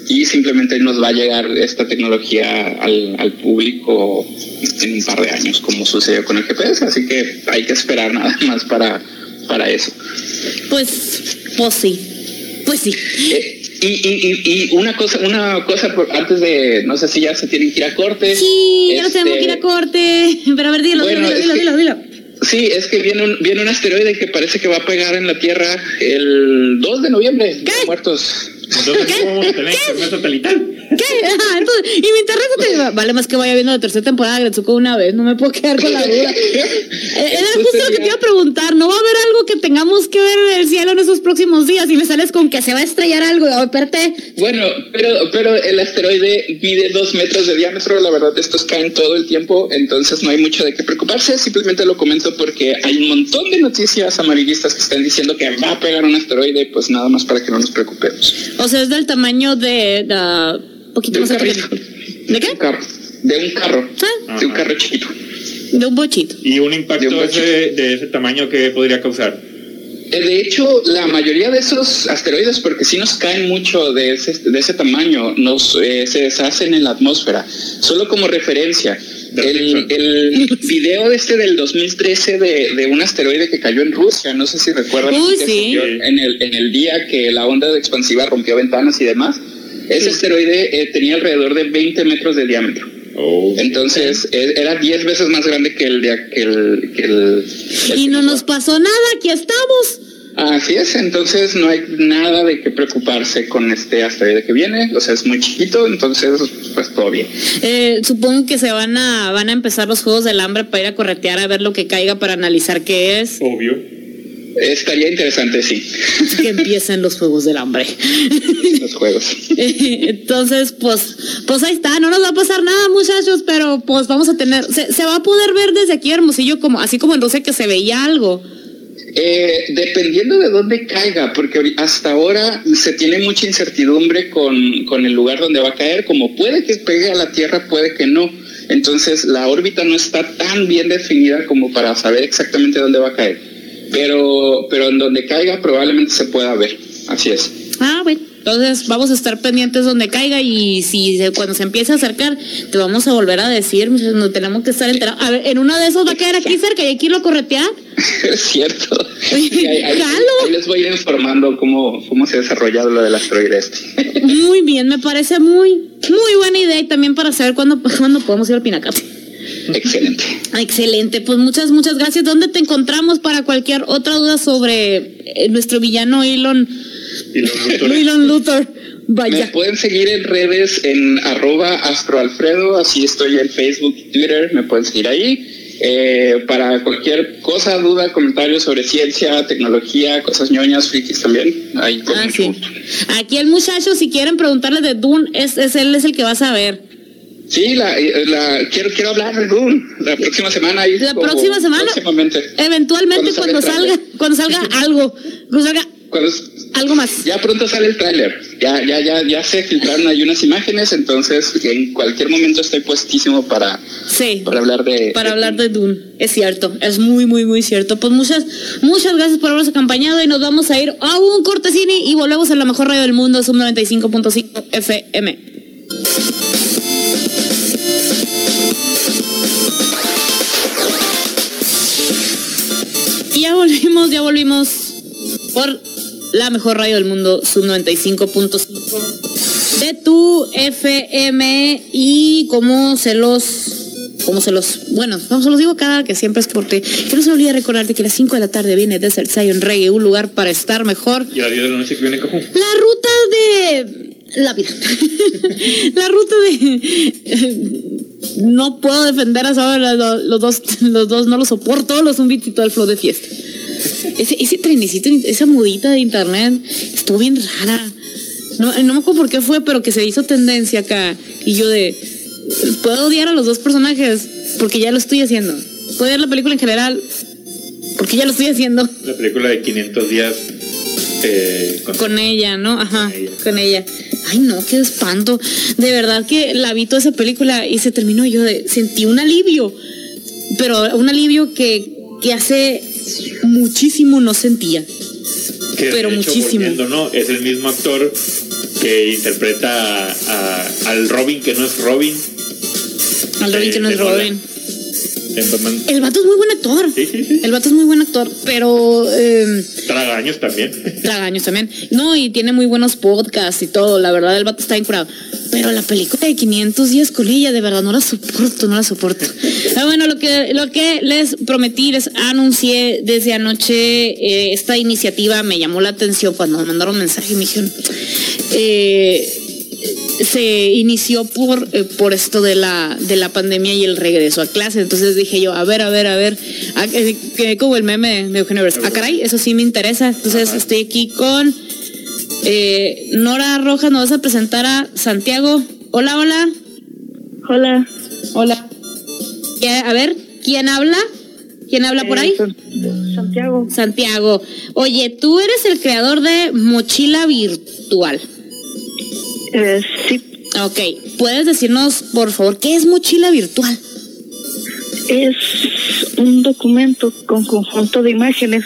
y simplemente nos va a llegar esta tecnología al, al público en un par de años como sucedió con el GPS así que hay que esperar nada más para para eso Pues, pues sí. Pues sí. Eh, y, y, y, y una cosa una cosa por- antes de no sé si ya se tienen que ir a corte Sí, ya nos Este, tenemos que ir a corte. Pero a ver, dilo, Bueno, dilo, es dilo, que- dilo, dilo. Sí, es que viene un, viene un asteroide que parece que va a pegar en la Tierra el 2 de noviembre. Día de Muertos. Entonces, ¿cómo vamos a tener internet satelital? ¿Qué? Entonces, y mi internet te vale más que vaya viendo la tercera temporada de Gretsuko una vez, no me puedo quedar con la duda. Eh, Era justo lo que te iba a preguntar, ¿no va a haber algo que tengamos que ver en el cielo en esos próximos días? Y me sales con que se va a estrellar algo, a ver, espérate. Bueno, pero, pero el asteroide mide dos metros de diámetro. La verdad, estos caen todo el tiempo, entonces no hay mucho de qué preocuparse. Simplemente lo comento porque hay un montón de noticias amarillistas que están diciendo que va a pegar un asteroide, pues nada más para que no nos preocupemos. O sea, es del tamaño de... de poquito De un más arriba. carrito. ¿De Un qué? carro. De un carro. Ah, De un carro chiquito. de un bochito. Y un De impacto un ese, de ese tamaño que podría causar. Eh, de hecho, la mayoría de esos asteroides, porque si nos caen mucho de ese, de ese tamaño, nos, eh, se deshacen en la atmósfera. Solo como referencia, el, el video este del 2013 de, de, un asteroide que cayó en Rusia, no sé si recuerdan, en, el, en el día que la onda expansiva rompió ventanas y demás. Ese asteroide eh, tenía alrededor de 20 metros de diámetro. Oh. Entonces e, era 10 veces más grande que el de aquel. Que el, y no nos pasó nada, aquí estamos. Así es, entonces no hay nada de qué preocuparse con este asteroide que viene, o sea, es muy chiquito, entonces pues todo bien. Eh, supongo que se van a, van a empezar los Juegos del Hambre para ir a corretear a ver lo que caiga para analizar qué es. Obvio. Estaría interesante, sí. Que empiecen los Juegos del Hambre. Los Juegos. Entonces, pues, pues ahí está, no nos va a pasar nada, muchachos, pero pues vamos a tener, se, se va a poder ver desde aquí Hermosillo, como, así como en Rusia que se veía algo. Eh, dependiendo de dónde caiga, porque hasta ahora se tiene mucha incertidumbre con, con, el lugar donde va a caer, como puede que pegue a la Tierra, puede que no. Entonces la órbita no está tan bien definida como para saber exactamente dónde va a caer. Pero, pero en donde caiga probablemente se pueda ver. Así es. Ah, bueno. Entonces vamos a estar pendientes donde caiga y si cuando se empiece a acercar te vamos a volver a decir, no tenemos que estar enterados. A ver, en una de esos va a caer aquí cerca y aquí lo corretear. Es cierto. ahí, les voy informando cómo, cómo se ha desarrollado lo del asteroide este. Muy bien, me parece muy, muy buena idea y también para saber cuándo, cuándo podemos ir al Pinacate. Excelente. Excelente, pues muchas, muchas gracias. ¿Dónde te encontramos para cualquier otra duda sobre eh, nuestro villano Elon? Elon Luthor. Vaya. Me pueden seguir en redes en arroba astroalfredo, así estoy en Facebook y Twitter, me pueden seguir ahí. Eh, para cualquier cosa, duda, comentario sobre ciencia, tecnología, cosas ñoñas, frikis también. Ahí ah, Aquí el muchacho, si quieren preguntarle de Dune, es, es él es el que va a saber. Sí, la, la, quiero, quiero hablar de Dune la próxima semana. Ahí, la próxima semana. Eventualmente cuando, salga, cuando salga algo, cuando salga algo más. Ya pronto sale el tráiler. Ya, ya, ya, ya se filtraron ahí unas imágenes, entonces en cualquier momento estoy puestísimo para, sí, para hablar de. Para hablar de Dune. Es cierto, es muy, muy, muy cierto. Pues muchas, muchas gracias por habernos acompañado y nos vamos a ir a un cortesini y volvemos a la mejor radio del mundo, Sub 95.5 FM. Volvimos, ya volvimos por la mejor radio del mundo, sub 95.5 de tu FM y como se los como se los, bueno, no se los digo cada que siempre es porque que no se olvide recordarte que a las 5 de la tarde viene Desert Zion Reggae, un lugar para estar mejor. Y a las 10 de la noche que viene Cajún. La ruta de la vida. la ruta de no puedo defender a los, los dos, los dos no los soporto, los un y todo el flow de fiesta. Ese, ese trenecito, esa mudita de internet, estuvo bien rara. No, no me acuerdo por qué fue, pero que se hizo tendencia acá. Y yo de, puedo odiar a los dos personajes porque ya lo estoy haciendo. Puedo odiar la película en general porque ya lo estoy haciendo. La película de 500 días eh, con, ella, ¿no? Ajá, con ella. Ay, no, qué espanto. De verdad que la vi toda esa película y se terminó yo de, sentí un alivio, pero un alivio que, que hace muchísimo no sentía. pero muchísimo. ¿no? Es el mismo actor que interpreta al Robin que no es Robin. Al Robin que no es Robin. El vato es muy buen actor. Sí, sí, sí. El vato es muy buen actor, pero. Eh, Tragaños también. Tragaños también. No, y tiene muy buenos podcasts y todo. La verdad, el vato está incurado. Pero la película de 500 días con ella, de verdad, no la soporto, no la soporto. Pero bueno, lo que, lo que les prometí, les anuncié desde anoche eh, esta iniciativa, me llamó la atención cuando me mandaron mensaje y me dijeron. Eh, se inició por, eh, por esto de la, de la pandemia y el regreso a clase. Entonces dije yo, a ver, a ver, a ver, a, que, como el meme de Eugenio Ah, caray, eso sí me interesa. Entonces estoy aquí con eh, Nora Rojas, nos vas a presentar a Santiago. Hola, hola. Hola. Hola. A ver, ¿quién habla? ¿Quién habla por ahí? Santiago. Santiago. Oye, tú eres el creador de Mochila Virtual. Eh, sí. Ok, ¿puedes decirnos, por favor, qué es mochila virtual? Es un documento con conjunto de imágenes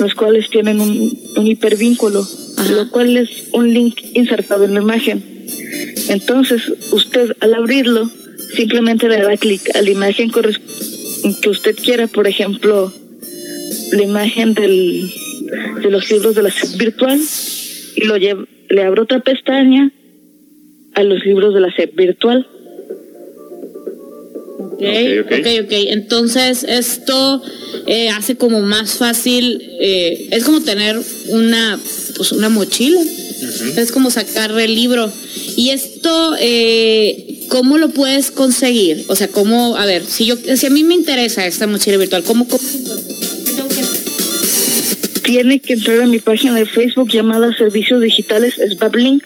los cuales tienen un, un hipervínculo, Ajá. lo cual es un link insertado en la imagen. Entonces, usted al abrirlo, simplemente le da clic a la imagen que usted quiera, por ejemplo, la imagen del, de los libros de la virtual y lo lleva, le abre otra pestaña a los libros de la SEP virtual. Ok, Ok, ok, ok. Entonces esto eh, hace como más fácil, eh, es como tener una, pues una mochila. Es como sacar el libro. Y esto, eh, ¿cómo lo puedes conseguir? O sea, ¿cómo, a ver, si yo, si a mí me interesa esta mochila virtual, ¿cómo, cómo ¿qué tengo que hacer? Tiene que entrar a mi página de Facebook llamada Servicios Digitales SBABLink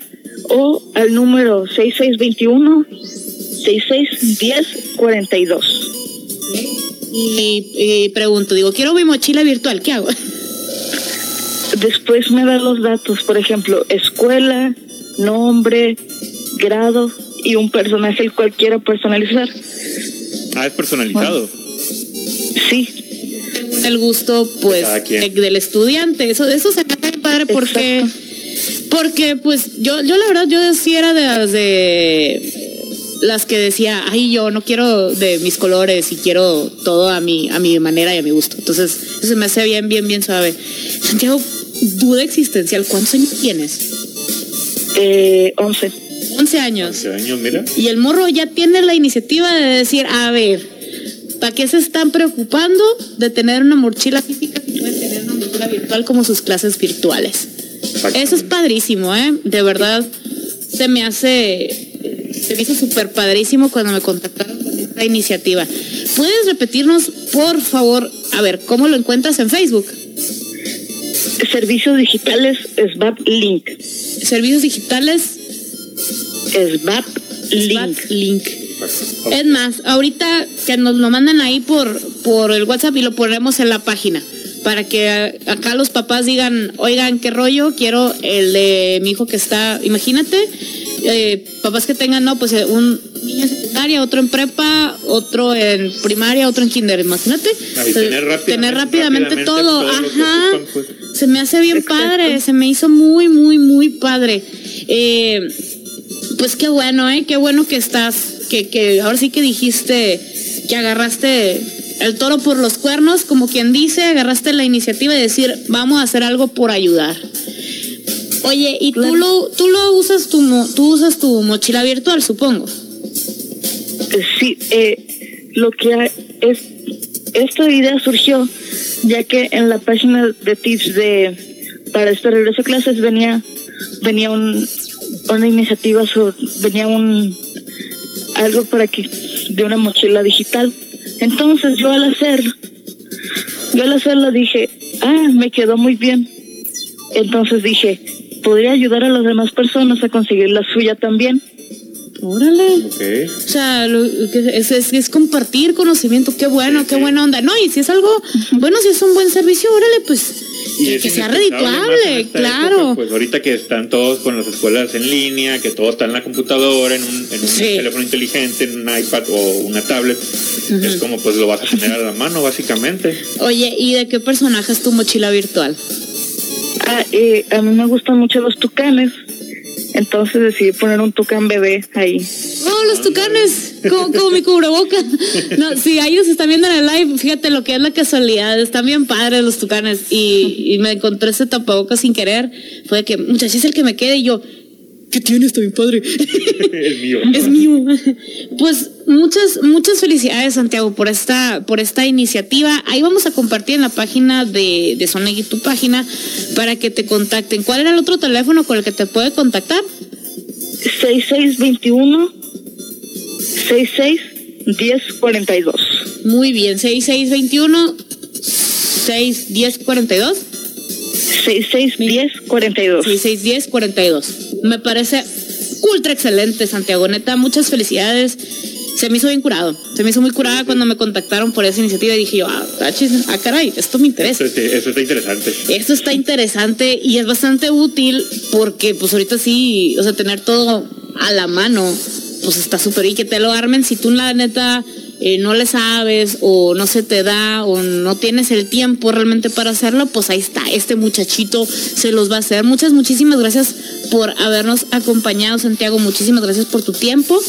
o al número 6621 6610 42. Y, y pregunto, digo, quiero mi mochila virtual, ¿qué hago? Después me da los datos, por ejemplo, escuela, nombre, grado y un personaje el cual quiera personalizar. Ah, es personalizado. Sí, el gusto pues de- del estudiante eso eso se me hace padre porque porque pues yo yo la verdad yo sí era de las de las que decía ay yo no quiero de mis colores y quiero todo a mi a mi manera y a mi gusto entonces eso se me hace bien bien bien suave Santiago duda existencial cuántos años tienes eh, 11. 11 años Hace años, mira. y el morro ya tiene la iniciativa de decir, a ver, ¿para qué se están preocupando de tener una mochila física si pueden tener una mochila virtual como sus clases virtuales? Eso es padrísimo, ¿eh? De verdad, se me hace, se me hizo súper padrísimo cuando me contactaron con esta iniciativa. ¿Puedes repetirnos, por favor, a ver, cómo lo encuentras en Facebook? Servicios Digitales SBAB Link. Servicios digitales, SBAB Link. Link. Es más, ahorita que nos lo mandan ahí por, por el WhatsApp y lo ponemos en la página. Para que acá los papás digan, oigan, qué rollo, quiero el de mi hijo que está, imagínate, eh, papás que tengan, no, pues eh, un niño en secundaria, otro en prepa, otro en primaria, otro en kinder, imagínate. Tener rápidamente- tener rápidamente, rápidamente todo, ajá. ocupan, pues. Se me hace bien Exacto. padre, se me hizo muy, muy, muy padre. Eh, pues qué bueno, ¿eh? Qué bueno que estás, que, que ahora sí que dijiste que agarraste el toro por los cuernos, como quien dice, agarraste la iniciativa de decir, vamos a hacer algo por ayudar. Oye, y tú lo, tú lo usas tu, mo- tú usas tu mochila virtual, supongo. Sí, eh, lo que es esta idea surgió ya que en la página de tips de para este regreso a clases venía venía un, una iniciativa sobre, venía un algo para que de una mochila digital. Entonces yo al hacer yo al hacerlo dije, ah, me quedó muy bien. Entonces dije, podría ayudar a las demás personas a conseguir la suya también. Órale. O sea, lo que es, es, es compartir conocimiento, qué bueno, Sí, qué sí. buena onda. No, y si es algo, bueno, si es un buen servicio, órale, pues Y es que sea redituable, claro. época, pues ahorita que están todos con las escuelas en línea, que todo está en la computadora, en un, en un Sí. teléfono inteligente, en un iPad o una tablet, es como pues lo vas a tener a la mano básicamente. Oye, ¿y de qué personaje es tu mochila virtual? Ah, eh, a mí me gustan mucho los tucanes, entonces decidí poner un tucán bebé ahí. Oh, los tucanes, como, como mi cubreboca. No, si ellos están viendo en el live, fíjate lo que es la casualidad, están bien padres los tucanes. Y, me encontré ese tapabocas sin querer. Fue que, muchachos, es el que me quede y yo, ¿qué tiene? Está bien padre. el mío. Es mío. Pues muchas, muchas felicidades, Santiago, por esta, por esta iniciativa. Ahí vamos a compartir en la página de, de Sonegui tu página para que te contacten. ¿Cuál era el otro teléfono con el que te puede contactar? 6621 66 1042. Muy bien, 6621 61042 66 1042. 6610 42. Me parece ultra excelente, Santiago. Neta, muchas felicidades. Se me hizo bien curado. Se me hizo muy curada cuando me contactaron por esa iniciativa y dije yo, ah, tachis, ah, caray, esto me interesa. Eso, eso está interesante. Esto está interesante y es bastante útil porque pues ahorita sí, o sea, tener todo a la mano, pues está súper y que te lo armen si tú la neta eh, no le sabes o no se te da o no tienes el tiempo realmente para hacerlo, pues ahí está, este muchachito se los va a hacer. Muchas, muchísimas gracias por habernos acompañado, Santiago. Muchísimas gracias por tu tiempo.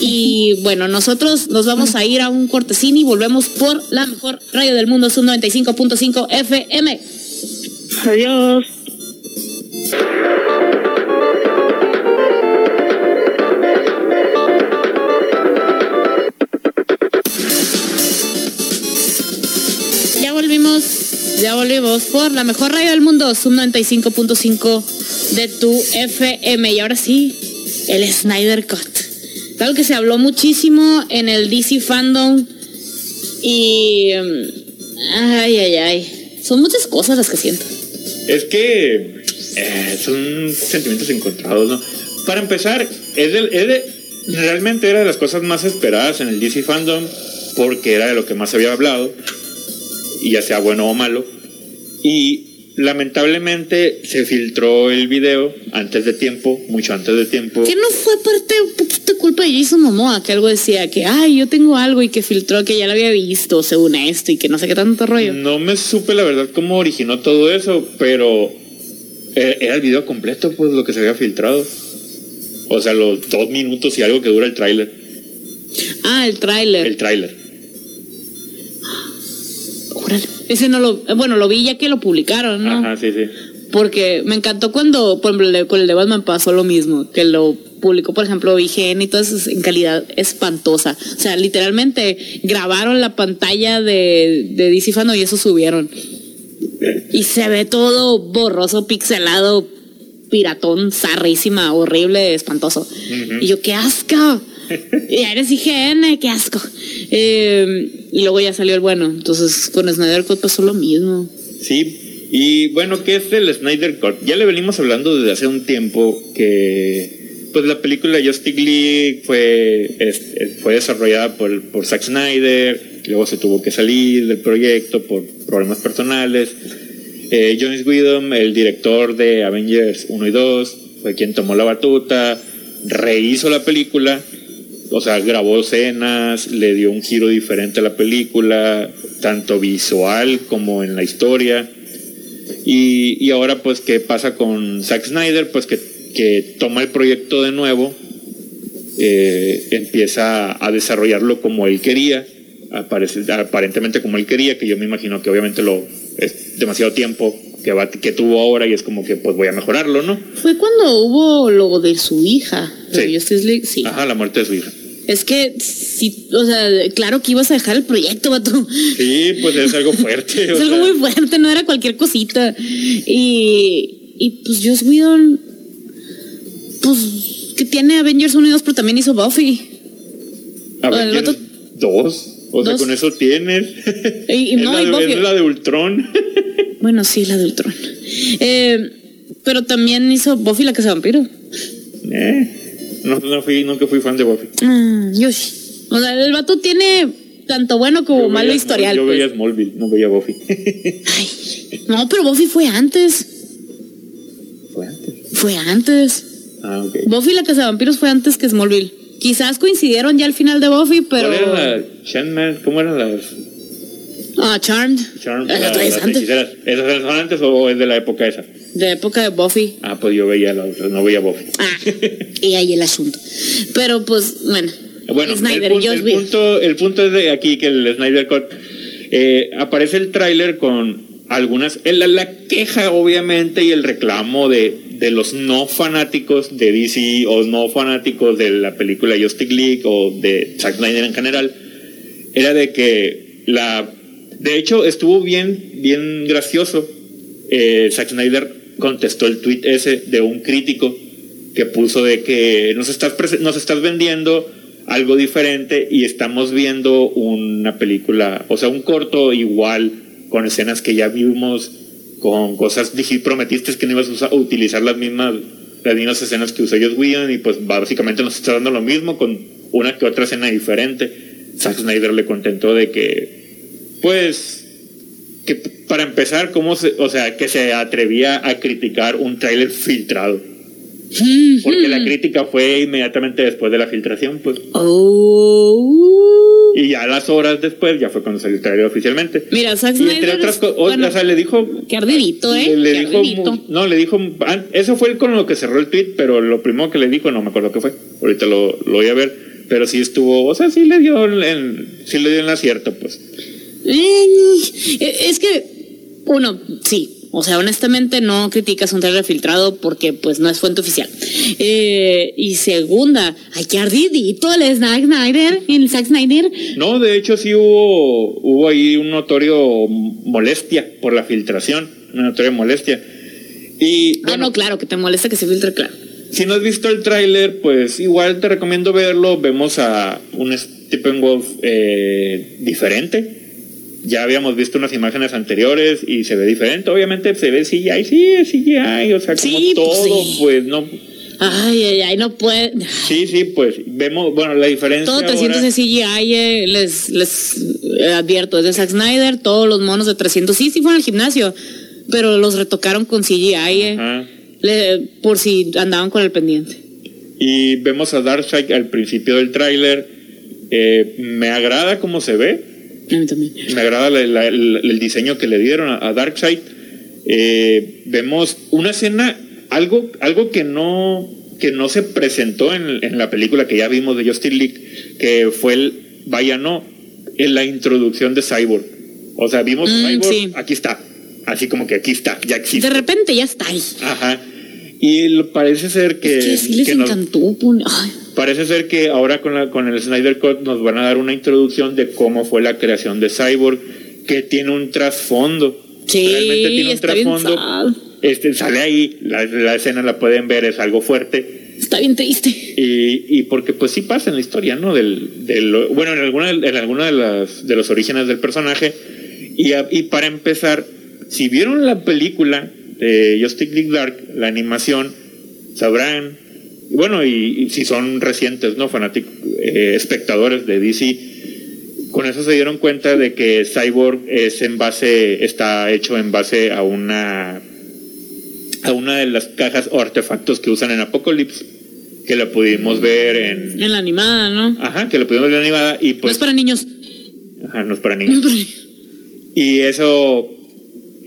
Y bueno, nosotros nos vamos a ir a un cortesín y volvemos por la mejor radio del mundo, Sub 95.5 FM. Adiós. Volvimos, ya volvimos por la mejor radio del mundo, Sub 95.5 de tu FM. Y ahora sí, el Snyder Cut. Algo que se habló muchísimo en el DC Fandom. Y. mm, Ay, ay, ay. Son muchas cosas las que siento. Es que eh, son sentimientos encontrados, ¿no? Para empezar, es es de- realmente era de las cosas más esperadas en el DC Fandom porque era de lo que más había hablado, y ya sea bueno o malo. Y lamentablemente se filtró el video antes de tiempo, mucho antes de tiempo. Que no fue parte un poquito culpa de Jason Momoa, que algo decía que, ay, yo tengo algo y que filtró que ya lo había visto según esto y que no sé qué tanto rollo. No me supe la verdad cómo originó todo eso, pero eh, era el video completo, pues lo que se había filtrado. O sea, los dos minutos y algo que dura el tráiler. Ah, el tráiler. El tráiler. Órale. Ese no lo, bueno, lo vi ya que lo publicaron, ¿no? Ajá, sí, sí. Porque me encantó cuando, por ejemplo, con el de Batman pasó lo mismo, que lo publicó, por ejemplo, IGN y todo eso en calidad espantosa. O sea, literalmente grabaron la pantalla de, de Fandom y eso subieron. Y se ve todo borroso, pixelado, piratón, zarrísima, horrible, espantoso. Y yo, qué asco. y eres IGN, qué asco. Eh, y luego ya salió el bueno. Entonces, con Snyder Cut pasó lo mismo. Sí. Y bueno, ¿qué es el Snyder Cut? Ya le venimos hablando desde hace un tiempo que pues la película Justice League fue, es- fue desarrollada por, por Zack Snyder, luego se tuvo que salir del proyecto por problemas personales. Eh, Jonas Whedon, el director de Avengers 1 y 2, fue quien tomó la batuta, rehizo la película, o sea, grabó escenas, le dio un giro diferente a la película, tanto visual como en la historia. Y, y ahora, pues, ¿qué pasa con Zack Snyder? Pues que, que toma el proyecto de nuevo, eh, empieza a desarrollarlo como él quería, aparece- aparentemente como él quería, que yo me imagino que obviamente lo es demasiado tiempo que, va, que tuvo ahora y es como que pues voy a mejorarlo, ¿no? Fue cuando hubo lo de su hija, Sí. Justice League, sí. Ajá, la muerte de su hija. Es que, sí, o sea, claro que ibas a dejar el proyecto, vato. Sí, pues es algo fuerte. o es algo sea. muy fuerte, no era cualquier cosita. Y, y pues Joss Whedon, pues, que tiene Avengers Unidos, pero también hizo Buffy. Avengers 2. O sea, Dos. con eso tienes. Y- y no, la, y Buffy- la de Ultron. Bueno, sí, la de Ultron. Eh, pero también hizo Buffy la casa vampiro. Eh, no, no fui, nunca fui fan de Buffy. Ah, yo sí. O sea, el vato tiene tanto bueno como Yo malo veía historial. Small- Yo pues. veía Smallville, no veía Buffy. Ay, no, pero Buffy fue antes. Fue antes. Fue antes. Ah, ok. Buffy la casa de vampiros fue antes que Smallville. Quizás coincidieron ya al final de Buffy, pero. ¿Cuál era la Sandman? ¿Cómo eran las Ah, Charmed. Charm? Ah, la- las? ¿Esas son antes o es de la época esa? De época de Buffy. Ah, pues yo veía la otra, no veía Buffy. Ah, y ahí el asunto. Pero pues, bueno. Bueno, Snyder, el, punto, el punto es de aquí que el Snyder Cut eh, aparece el tráiler con algunas la, la queja obviamente y el reclamo de, de los no fanáticos de DC o no fanáticos de la película Justice League o de Zack Snyder en general era de que la de hecho estuvo bien bien gracioso eh, Zack Snyder contestó el tweet ese de un crítico que puso de que nos estás, nos estás vendiendo algo diferente y estamos viendo una película, o sea, un corto igual, con escenas que ya vimos, con cosas, dije, prometiste que no ibas a usar- utilizar las mismas, las mismas escenas que usó Joss Whedon y pues básicamente nos está dando lo mismo con una que otra escena diferente. Zack Snyder le contentó de que, pues, que para empezar, cómo se, o sea, que se atrevía a criticar un tráiler filtrado. Porque la crítica fue inmediatamente después de la filtración, pues. Oh. Y ya las horas después, ya fue cuando salió el trailer oficialmente. Mira, Zack Y entre otras cosas, bueno, o sea, le dijo. Qué ardidito, ¿eh? Le, Qué dijo. No, le dijo. Eso fue con lo que cerró el tweet, pero lo primero que le dijo, no me acuerdo qué fue. Ahorita lo, lo voy a ver. Pero sí estuvo. O sea, sí le dio el- sí le dio el acierto, pues. Eh, Es que, uno, sí. O sea, honestamente no criticas un trailer filtrado porque pues no es fuente oficial. Eh, y segunda, ay, qué ardidito el Zack Snyder, el Zack Snyder. No, de hecho sí hubo, hubo ahí un notorio molestia por la filtración, una notoria molestia. Y ah, no, claro, que te molesta que se filtre, claro. si no has visto el tráiler, pues igual te recomiendo verlo. Vemos a un Steppenwolf eh, diferente. Ya habíamos visto unas imágenes anteriores y se ve diferente. Obviamente se ve CGI, sí, es CGI, o sea, como Sí, pues todo, sí. pues no. Ay, ay, ay, no puede. Sí, sí, pues vemos, bueno, la diferencia. Todo 300 ahora- de CGI, eh, les, les eh, advierto, es de Zack Snyder, todos los monos de 300. Sí, sí fueron al gimnasio, pero los retocaron con CGI, eh, le- por si andaban con el pendiente. Y vemos a Darkseid al principio del tráiler. Eh, me agrada cómo se ve. A mí también. Me agrada la- la- el, el diseño que le dieron a, a Darkseid. Eh, vemos una escena, algo, algo que no que no se presentó en, en la película que ya vimos de Justin League, que fue el, vaya no, en la introducción de Cyborg. O sea, vimos Mm, Cyborg, sí. aquí está. Así como que aquí está, ya existe. De repente ya está ahí. Ajá. Y parece ser que, Es que sí les que nos- encantó. pon- ay. Parece ser que ahora con, la, con el Snyder Cut nos van a dar una introducción de cómo fue la creación de Cyborg, que tiene un trasfondo. Sí, Realmente tiene un trasfondo. Este, sale ahí, la, la escena la pueden ver, es algo fuerte. Está bien triste. Y, y porque pues sí pasa en la historia, ¿no? Del, del- bueno, en alguna, en alguna de, las, de los orígenes del personaje. Y, a- y para empezar, si vieron la película de Justice League Dark, la animación, sabrán, bueno, y, y si son recientes, ¿no? Fanáticos, eh, espectadores de DC, con eso se dieron cuenta de que Cyborg es en base, está hecho en base a una a una de las cajas o artefactos que usan en Apocalypse, que la pudimos ver en En la animada, ¿no? ajá, que la pudimos ver animada y no pues es para niños. ajá, no es para No niños. es para niños. Y eso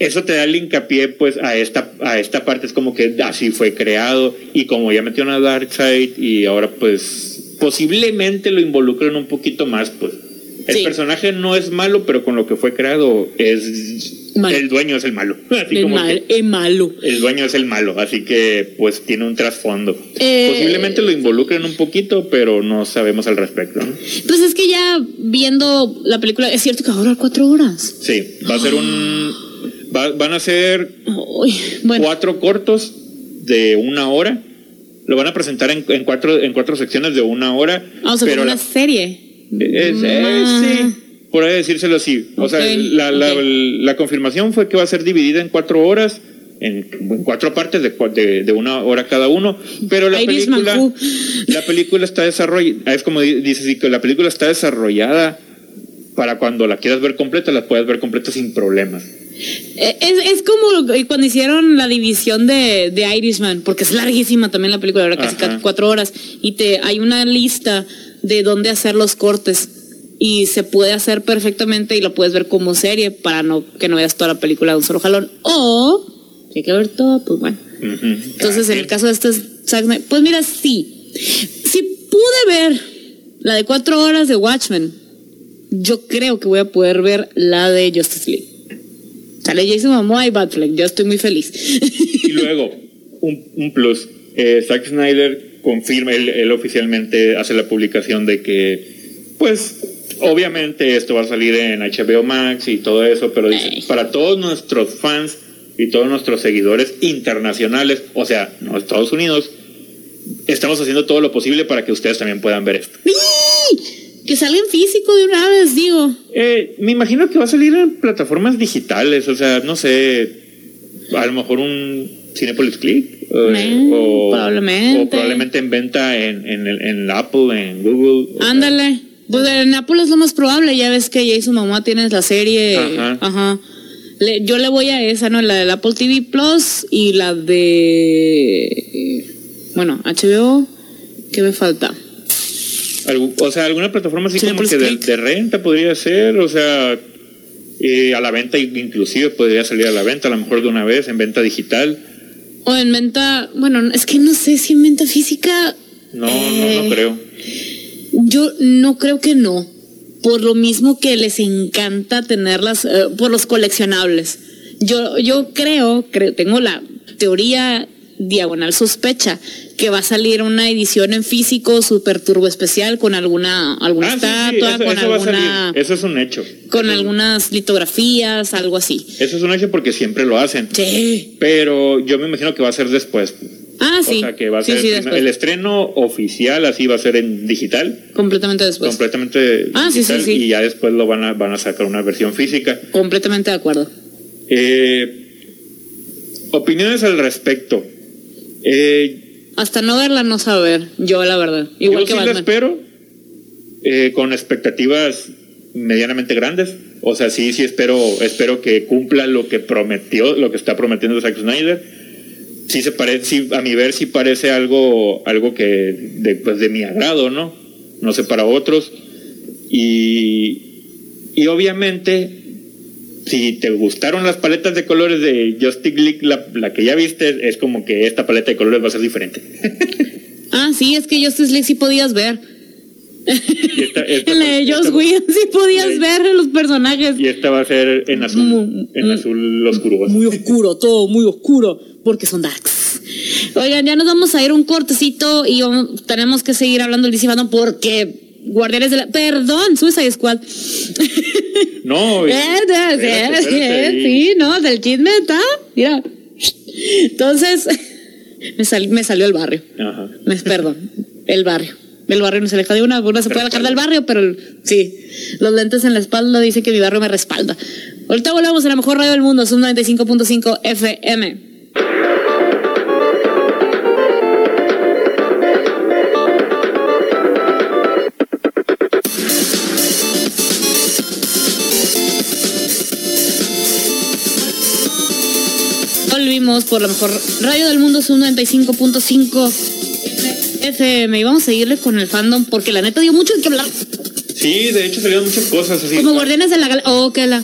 eso te da el hincapié pues a esta a esta parte es como que así fue creado y como ya metieron a Darkseid y ahora pues posiblemente lo involucran un poquito más pues el Sí. personaje no es malo pero con lo que fue creado es Malo. el dueño es el malo así Es como mal- malo. el dueño es el malo, así que pues tiene un trasfondo. Eh, Posiblemente lo involucren un poquito, pero no sabemos al respecto. ¿no? Pues es que ya viendo la película, es cierto que va a durar cuatro horas. Sí, va a ser un... va- van a ser bueno, cuatro cortos de una hora. Lo van a presentar en, en cuatro, en cuatro secciones de una hora. vamos a ver pero una la- serie. es- eh, Ah. sí, por ahí decírselo así. O sea, la, la- la confirmación fue que va a ser dividida en cuatro horas. En, en cuatro partes de, de, de una hora cada uno, pero la película, la película está desarrollada, es como di- dice, sí, que la película está desarrollada para cuando la quieras ver completa, la puedes ver completa sin problemas. Eh, Es, es como cuando hicieron la división de, de Irishman, porque es larguísima también la película, ahora casi Ajá. cuatro horas, y te hay una lista de dónde hacer los cortes y se puede hacer perfectamente y lo puedes ver como serie para no que no veas toda la película de un solo jalón. O si hay que ver todo, pues bueno. Entonces, en el caso de Snyder, pues mira, sí. Si pude ver la de cuatro horas de Watchmen, yo creo que voy a poder ver la de Justice League. Sale Jason Momoa y Batfleck, yo estoy muy feliz. Y luego, un, un plus. Eh, Zack Snyder confirma, él, él oficialmente hace la publicación de que, pues, obviamente esto va a salir en HBO Max y todo eso, pero dice, para todos nuestros fans y todos nuestros seguidores internacionales, o sea, no Estados Unidos, estamos haciendo todo lo posible para que ustedes también puedan ver esto. Que salga en físico de una vez, digo. Eh, me imagino que va a salir en plataformas digitales, o sea, no sé, a lo mejor un Cinepolis Click. eh, Eh, o, probablemente. o probablemente en venta en, en, en Apple, en Google. Ándale. Pues en Apple es lo más probable, ya ves que Jason Momoa tiene la serie. Ajá. Ajá. Le- yo le voy a esa, ¿no? La del Apple TV Plus y la de. Bueno, HBO. ¿Qué me falta? O sea, alguna plataforma así como que de, renta podría ser, o sea, eh, a la venta inclusive podría salir a la venta, a lo mejor de una vez, en venta digital. O en venta, bueno, es que no sé si en venta física. No, eh, no, no creo. Yo no creo que no. Por lo mismo que les encanta tenerlas, eh, por los coleccionables. Yo, yo creo, creo, tengo la teoría diagonal sospecha que va a salir una edición en físico super turbo especial con alguna alguna Ah, sí, sí, estatua, eso, con eso alguna. Eso es un hecho. con Eso- algunas litografías, algo así. Eso es un hecho porque siempre lo hacen. Sí. Pero yo me imagino que va a ser después. Ah, sí. O sea, que va a Sí, ser sí, el, estreno oficial, así va a ser en digital, Completamente después. completamente Ah, sí, sí, digital, sí. y ya después lo van a, van a sacar una versión física. Completamente de acuerdo. Eh, opiniones al respecto. Eh, Hasta no verla, no saber. Yo, la verdad. Igual yo que sí la espero eh, con expectativas medianamente grandes. O sea, sí, sí espero, espero que cumpla lo que prometió, lo que está prometiendo Zack Snyder. Sí se parece, sí, a mi ver sí parece algo, algo que de, pues de mi agrado, ¿no? No sé para otros. Y, y obviamente, si te gustaron las paletas de colores de Justice League, la, la que ya viste, es como que esta paleta de colores va a ser diferente. Ah, sí, es que Justice League sí podías ver. Y esta- esta- en la de Joss esta- Whedon sí podías ver los personajes. Y esta va a ser en azul, en azul oscuro. Muy oscuro, todo muy oscuro, porque son darks. Oigan, ya nos vamos a ir un cortecito y vamos- tenemos que seguir hablando del DC porque Guardianes de la... Perdón, Suicide Squad. No, espérate, espérate, y- sí, no, del chisme está. Mira. Entonces, me, sal- me salió el barrio. Ajá. Me- Perdón, el barrio. El barrio no se aleja de una, se puede alejar del barrio, pero sí, los lentes en la espalda dicen que mi barrio me respalda. Ahorita volvemos a la mejor radio del mundo, son 95.5 FM. Por la mejor radio del mundo, son 95.5 FM. Y vamos a seguirle con el fandom porque la neta dio mucho de qué hablar. Sí, de hecho salieron muchas cosas así. Como Guardianes de la Galaxia. Oh, que la.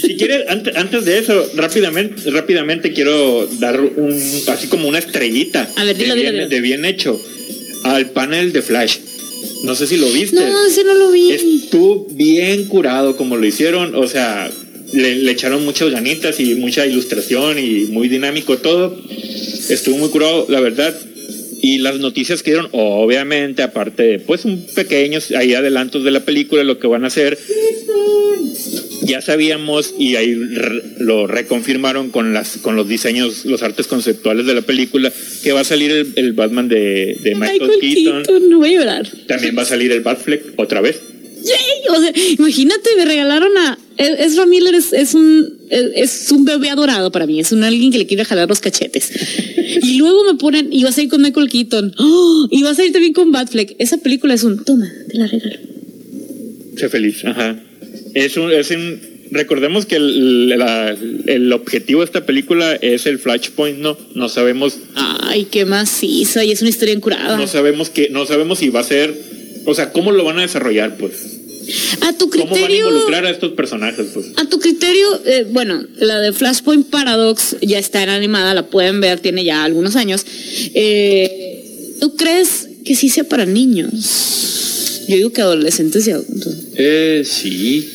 Si quieres, antes, antes de eso, rápidamente, rápidamente quiero dar un, así como una estrellita A ver, dilo, de, dilo, bien, dilo. de bien hecho al panel de Flash. No sé si lo viste. No, ese no lo vi. Estuvo bien curado como lo hicieron, o sea, le, le echaron muchas ganitas y mucha ilustración y muy dinámico todo. Estuvo muy curado, la verdad. Y las noticias que dieron, obviamente, aparte de pues un pequeños ahí adelantos de la película, lo que van a hacer, ya sabíamos y ahí re- lo reconfirmaron con las con los diseños, los artes conceptuales de la película, que va a salir el, el Batman de, de Michael, Michael Keaton. Keaton, no voy a llorar. También va a salir el Batfleck otra vez. Yay, o sea, imagínate, me regalaron a. Es- Ezra Miller es, es un es, es un bebé adorado para mí, es un alguien que le quiere jalar los cachetes. Y luego me ponen, y vas a ir con Michael Keaton, ¡Oh! y vas a ir también con Batfleck. Esa película es un, toma, te la regalo. Sé feliz, ajá. Es un, es un- recordemos que el, la- el objetivo de esta película es el Flashpoint, no, no sabemos, Ay, qué maciza, y es una historia encurada. no sabemos que, no sabemos si va a ser, o sea, cómo lo van a desarrollar, pues, A tu cómo van a criterio. involucrar a estos personajes, pues. A tu criterio, eh, bueno, la de Flashpoint Paradox ya está en animada, la pueden ver, tiene ya algunos años. Eh, ¿Tú crees que sí sea para niños? Yo digo que adolescentes y adultos. Eh, sí.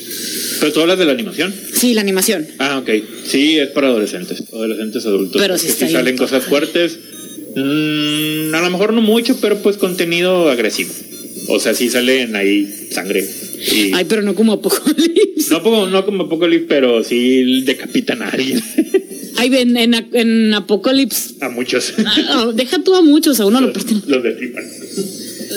Pero tú hablas de la animación. Sí, la animación. Ah, ok. Sí, es para adolescentes, adolescentes adultos. Pero sí bien salen cosas fuertes. Mm, a lo mejor no mucho, pero pues contenido agresivo. O sea, sí salen ahí sangre. Y Ay, pero no como Apocalipsis. no, como, no como Apocalypse, pero sí decapitan a alguien. Ay, en, en, en Apocalypse. a muchos. ah, deja tú a muchos, a uno lo los, parten. los destripan.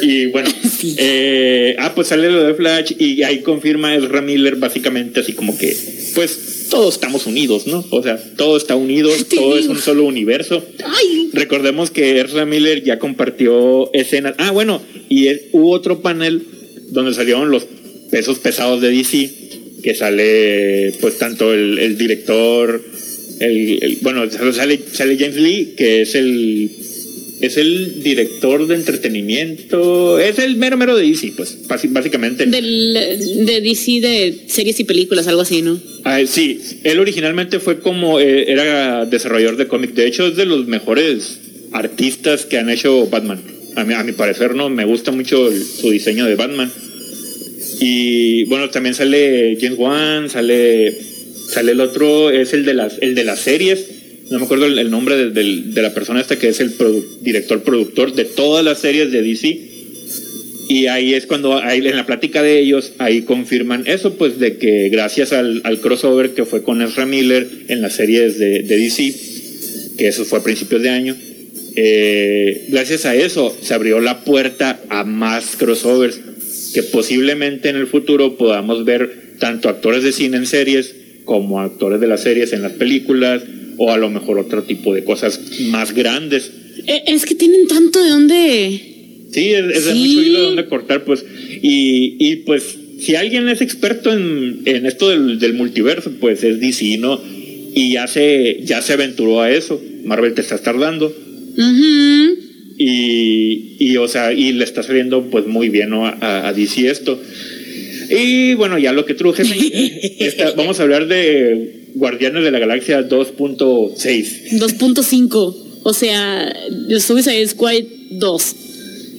Y bueno, eh, ah, pues sale lo de Flash y ahí confirma Ezra Miller básicamente así como que, pues todos estamos unidos, ¿no? O sea, todo está unido, todo es un solo universo. Recordemos que Ezra Miller ya compartió escenas. Ah, bueno, y es- hubo otro panel donde salieron los pesos pesados de DC, que sale pues tanto el, el director, el, el- bueno, sale, sale James Lee, que es el es el director de entretenimiento, es el mero mero de DC, pues básicamente. Del, de DC de series y películas, algo así, ¿no? Ah, sí, él originalmente fue como, eh, era desarrollador de cómic, de hecho es de los mejores artistas que han hecho Batman. A mi, a mi parecer no, me gusta mucho su diseño de Batman. Y bueno, también sale James Wan, sale, sale el otro, es el de las, el de las series no me acuerdo el, nombre de, la persona esta que es el director productor de todas las series de DC. Y ahí es cuando, ahí en la plática de ellos, ahí confirman eso, pues de que gracias al, crossover que fue con Ezra Miller en las series de, DC, que eso fue a principios de año, eh, gracias a eso se abrió la puerta a más crossovers que posiblemente en el futuro podamos ver tanto actores de cine en series como actores de las series en las películas o a lo mejor otro tipo de cosas más grandes. Eh, es que tienen tanto de dónde. Sí, es, de mucho hilo de dónde cortar, pues. Y, y pues, si alguien es experto en, en esto del, del, multiverso, pues es DC, ¿no? Y ya se, ya se aventuró a eso. Marvel te está tardando. y, y, o sea, y le está saliendo pues muy bien ¿no? a, a DC esto. Y bueno, ya lo que truje, vamos a hablar de Guardianes de la Galaxia 2.6. 2.5. O sea, Suicide Squad 2.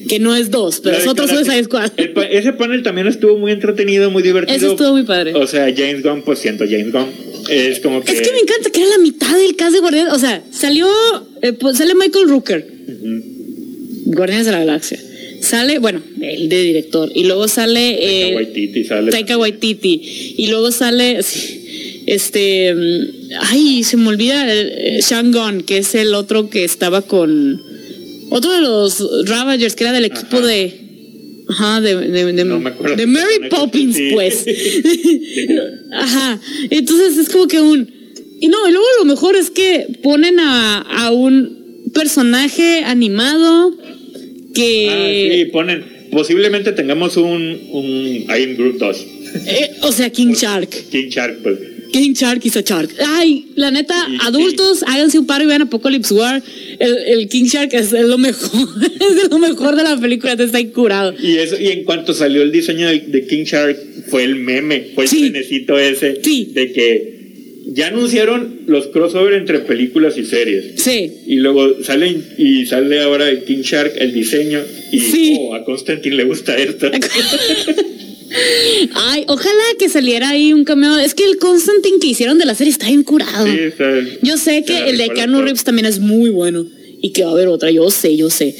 Que no es 2, pero es otro Suicide Squad. ese panel también estuvo muy entretenido, muy divertido. Eso estuvo muy padre. O sea, James Gunn, pues siento James Gunn. Es como que. Es que me encanta que era la mitad del cast de Guardianes. O sea, salió. Eh, pues, sale Michael Rooker. Guardianes de la Galaxia. Sale, bueno, el de director. Y luego sale. Taika eh, Waititi sale. Taika Waititi. Y luego sale. Este, ay, se me olvida, eh, Shangon, que es el otro que estaba con otro de los Ravagers, que era del equipo de Ajá, de, de, de, Mary Poppins, pues. Ajá. Entonces es como que un. Y no, y luego lo mejor es que ponen a, a un personaje animado que. Ah, sí, ponen. Posiblemente tengamos un. un I am Group 2. Eh, o sea, King Shark. King Shark, pues. King Shark a Shark. Ay, la neta, adultos, háganse un par y vean Apocalypse War. El, King Shark es, lo mejor, es lo mejor de la película, te está incurado. Y eso, y en cuanto salió el diseño de, King Shark, fue el meme, fue el necesito ese de que ya anunciaron los crossover entre películas y series. Sí. Y luego sale y sale ahora el King Shark, el diseño, y oh, a Constantine le gusta esto. Ay, ojalá que saliera ahí un cameo. Es que el Constantine que hicieron de la serie está bien curado. yo sé que el de Keanu Reeves también es muy bueno y que va a haber otra, yo sé, yo sé.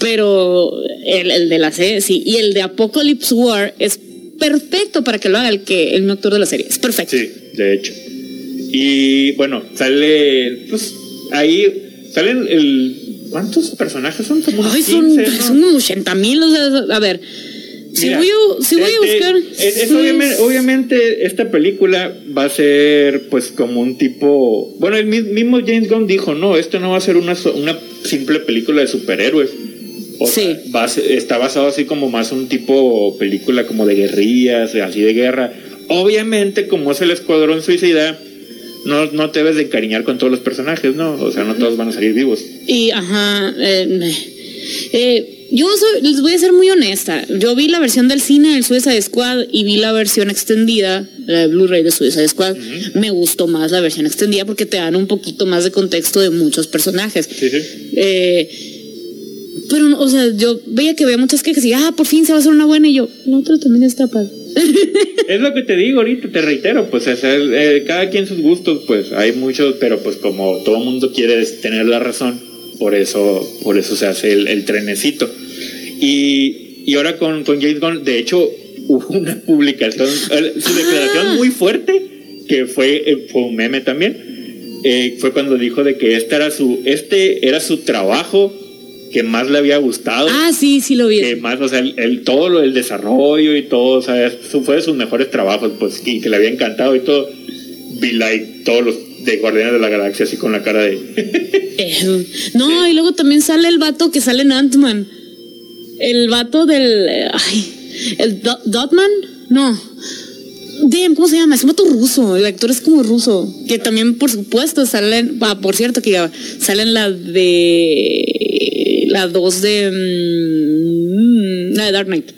Pero el, de la serie, sí. Y el de Apocalypse War es perfecto para que lo haga el, que, el actor de la serie. Es perfecto. Sí, de hecho. Y bueno, sale, pues ahí salen el... ¿Cuántos personajes son? Como Ay, son, son 80 mil. O sea, a ver, si voy, a, si voy a buscar. obviamente, esta película va a ser, pues, como un tipo. Bueno, el mismo James Gunn dijo: no, esto no va a ser una, una simple película de superhéroes. O sí. va está basado así como más un tipo película como de guerrillas, así de guerra. Obviamente, como es el Escuadrón Suicida, no, no te debes de encariñar con todos los personajes, ¿no? O sea, no todos van a salir vivos. Y, ajá. Eh, eh yo les voy a ser muy honesta. Yo vi la versión del cine del Suicide Squad y vi la versión extendida, la de Blu-ray de Suicide Squad. Me gustó más la versión extendida porque te dan un poquito más de contexto de muchos personajes. Eh, pero, o sea, yo veía que había muchas quejas y, ah, por fin se va a hacer una buena. Y yo, la otra también está padre. Es lo que te digo ahorita, te reitero, pues eh, cada quien sus gustos, pues hay muchos, pero pues como todo mundo quiere tener la razón, por eso, por eso se hace el trenecito. Y, y ahora con, con James Gunn, de hecho, hubo una publicación, su declaración muy fuerte, que fue, eh, fue un meme también, eh, fue cuando dijo de que este era su, este era su trabajo que más le había gustado. Ah, sí, sí lo vi. Que más, o sea, el, todo lo del desarrollo y todo, o sea, fue de sus mejores trabajos, pues, y que le había encantado y todo. Be like, todos los de Guardianes de la Galaxia, así con la cara de. Eh, no, y luego también sale el vato que sale en Ant-Man el vato del. Ay, el Dotman, no. Damn, ¿cómo se llama? Es un vato ruso, el actor es como ruso. Que también, por supuesto, salen. Ah, por cierto, que salen la de. La 2 de. mm, la de Dark Knight.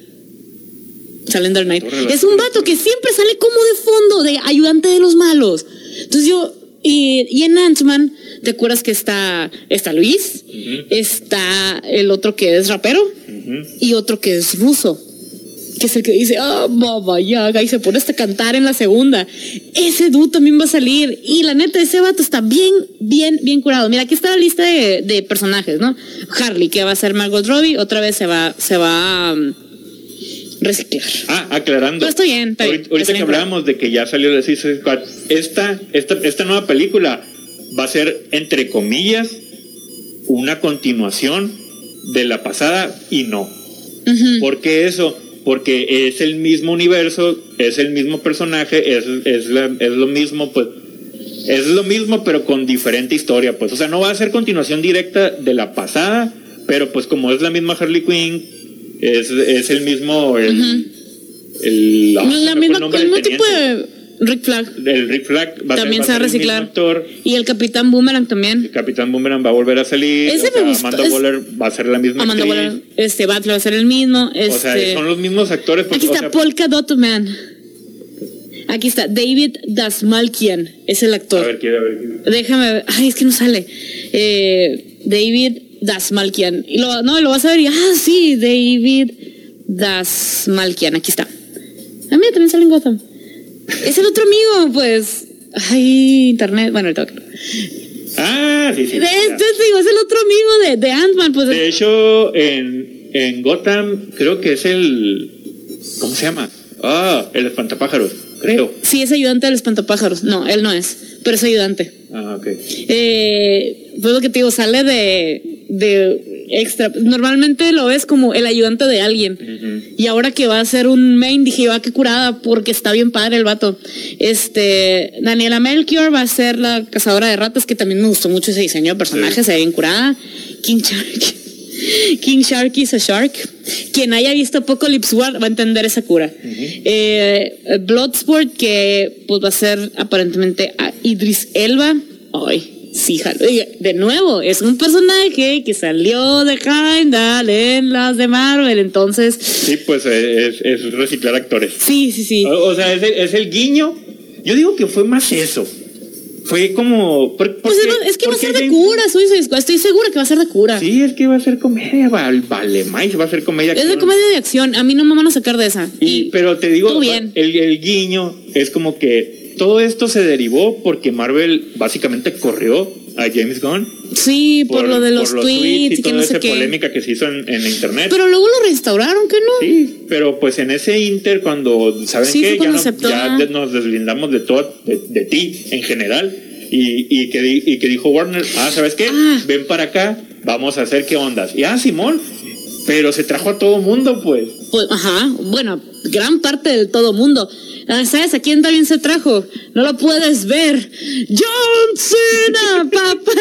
Salen Dark Knight. Es un vato que siempre sale como de fondo, de ayudante de los malos. Entonces yo. Y, y en Ant-Man, ¿te acuerdas que está, está Luis? Está el otro que es rapero y otro que es ruso que es el que dice, ah, Baba Yaga, y se pone hasta a cantar en la segunda. Ese dude también va a salir. Y la neta, ese vato está bien, bien, bien curado. Mira, aquí está la lista de, de personajes, ¿no? Harley, que va a ser Margot Robbie, otra vez se va, se va a um, reciclar. Ah, aclarando. Pero está bien, bien. Ahorita, que hablábamos de que ya salió de Suicide Squad, esta, esta, esta nueva película va a ser, entre comillas, una continuación de la pasada y no. Ujú. ¿Por qué eso? Porque es el mismo universo, es el mismo personaje, es, es, la- es lo mismo, pues. Es lo mismo, pero con diferente historia, pues. O sea, no va a ser continuación directa de la pasada, pero pues como es la misma Harley Quinn, es, es el mismo. El, el- ah, la misma, el mismo tipo de Rick Flag. El Rick Flag va También a se ser, va a va a reciclar. actor. Y el Capitán Boomerang también. El Capitán Boomerang va a volver a salir. Ese o sea, me gustó, Amanda es- Waller va a ser la misma Amanda actriz. Waller, este Battle va a ser el mismo. Este, O sea, son los mismos actores. pues, Aquí o está sea, Polka Dot Man. Aquí está David Dasmalkian, es el A actor. ver, quiero ver. Déjame ver. Ay, es que no sale. Eh, David Dasmalkian. Y lo, no, lo vas a ver y, ah, sí, David Dasmalkian. Aquí está. Ah, mira, también sale en Gotham. Es el otro amigo, pues. Ay, internet. Bueno, ahorita. De Ah, sí, sí. digo, es el otro amigo de, de Ant-Man, pues. De hecho, en, en Gotham, creo que es el. ¿Cómo se llama? Ah, el espantapájaros, creo. Sí, es ayudante del espantapájaros. No, él no es, pero es ayudante. Ah, ok. Eh, pues lo que te digo, sale de, de extra. Normalmente lo ves como el ayudante de alguien. Y ahora que va a ser un main, dije, va, qué curada, porque está bien padre el vato. Este, Daniela Melchior va a ser la cazadora de ratas, que también me gustó mucho ese diseño de personaje, Sí. se ve bien curada. King Shark. King Shark is a Shark. Quien haya visto Apocalypse War va a entender esa cura. Eh, Bloodsport, que pues va a ser aparentemente a Idris Elba. Ay, sí, jalo. Oiga, De nuevo, es un personaje que salió de Heimdall en las de Marvel, entonces, Sí, pues eh, es, es reciclar actores. sí, sí, sí. O, o sea, es el, es el guiño. Yo digo que fue más eso. Fue como. por- Pues porque- es, que va a ser de cura, Suicide Squad, estoy segura que va a ser de cura. Sí, es que va a ser comedia, vale, vale más, va a ser comedia. Es de comedia de acción, a mí no me van a sacar de esa. Y, pero te digo, bien. El, el guiño es como que todo esto se derivó porque Marvel básicamente corrió a James Gunn sí, por, lo de los por tweets y, que toda no esa qué. polémica que se hizo en, en internet. Pero luego lo restauraron, ¿qué no? sí, pero pues en ese inter cuando saben Sí, que ya, no- ya nos deslindamos de todo de, de ti en general y, y que di- y que dijo Warner, ah, ¿sabes qué? Ah. Ven para acá, vamos a hacer qué ondas. Y ah, Simón, pero se trajo a todo mundo, pues. Pues, ajá, bueno, gran parte del todo mundo. Ah, ¿Sabes a quién también se trajo? No lo puedes ver. John Cena, papá.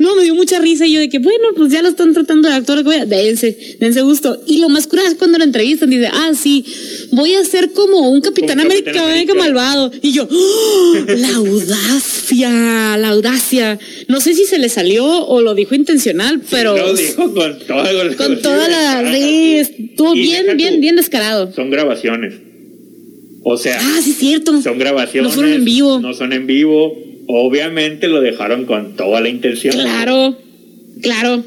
No, me dio mucha risa y yo de que, bueno, pues ya lo están tratando de actuar. Dense, dense gusto. Y lo más curioso es cuando lo entrevistan, dice, ah, sí, voy a ser como un Capitán Como América, Capitán América América. malvado. Y yo, ¡oh! la audacia, la audacia. No sé si se le salió o lo dijo intencional, pero Lo dijo con todo con toda la... Sí, estuvo bien, bien, bien descarado. Son grabaciones. O sea, Ah, sí, es cierto. son grabaciones. No fueron en vivo. No son en vivo. Obviamente lo dejaron con toda la intención. Claro, claro.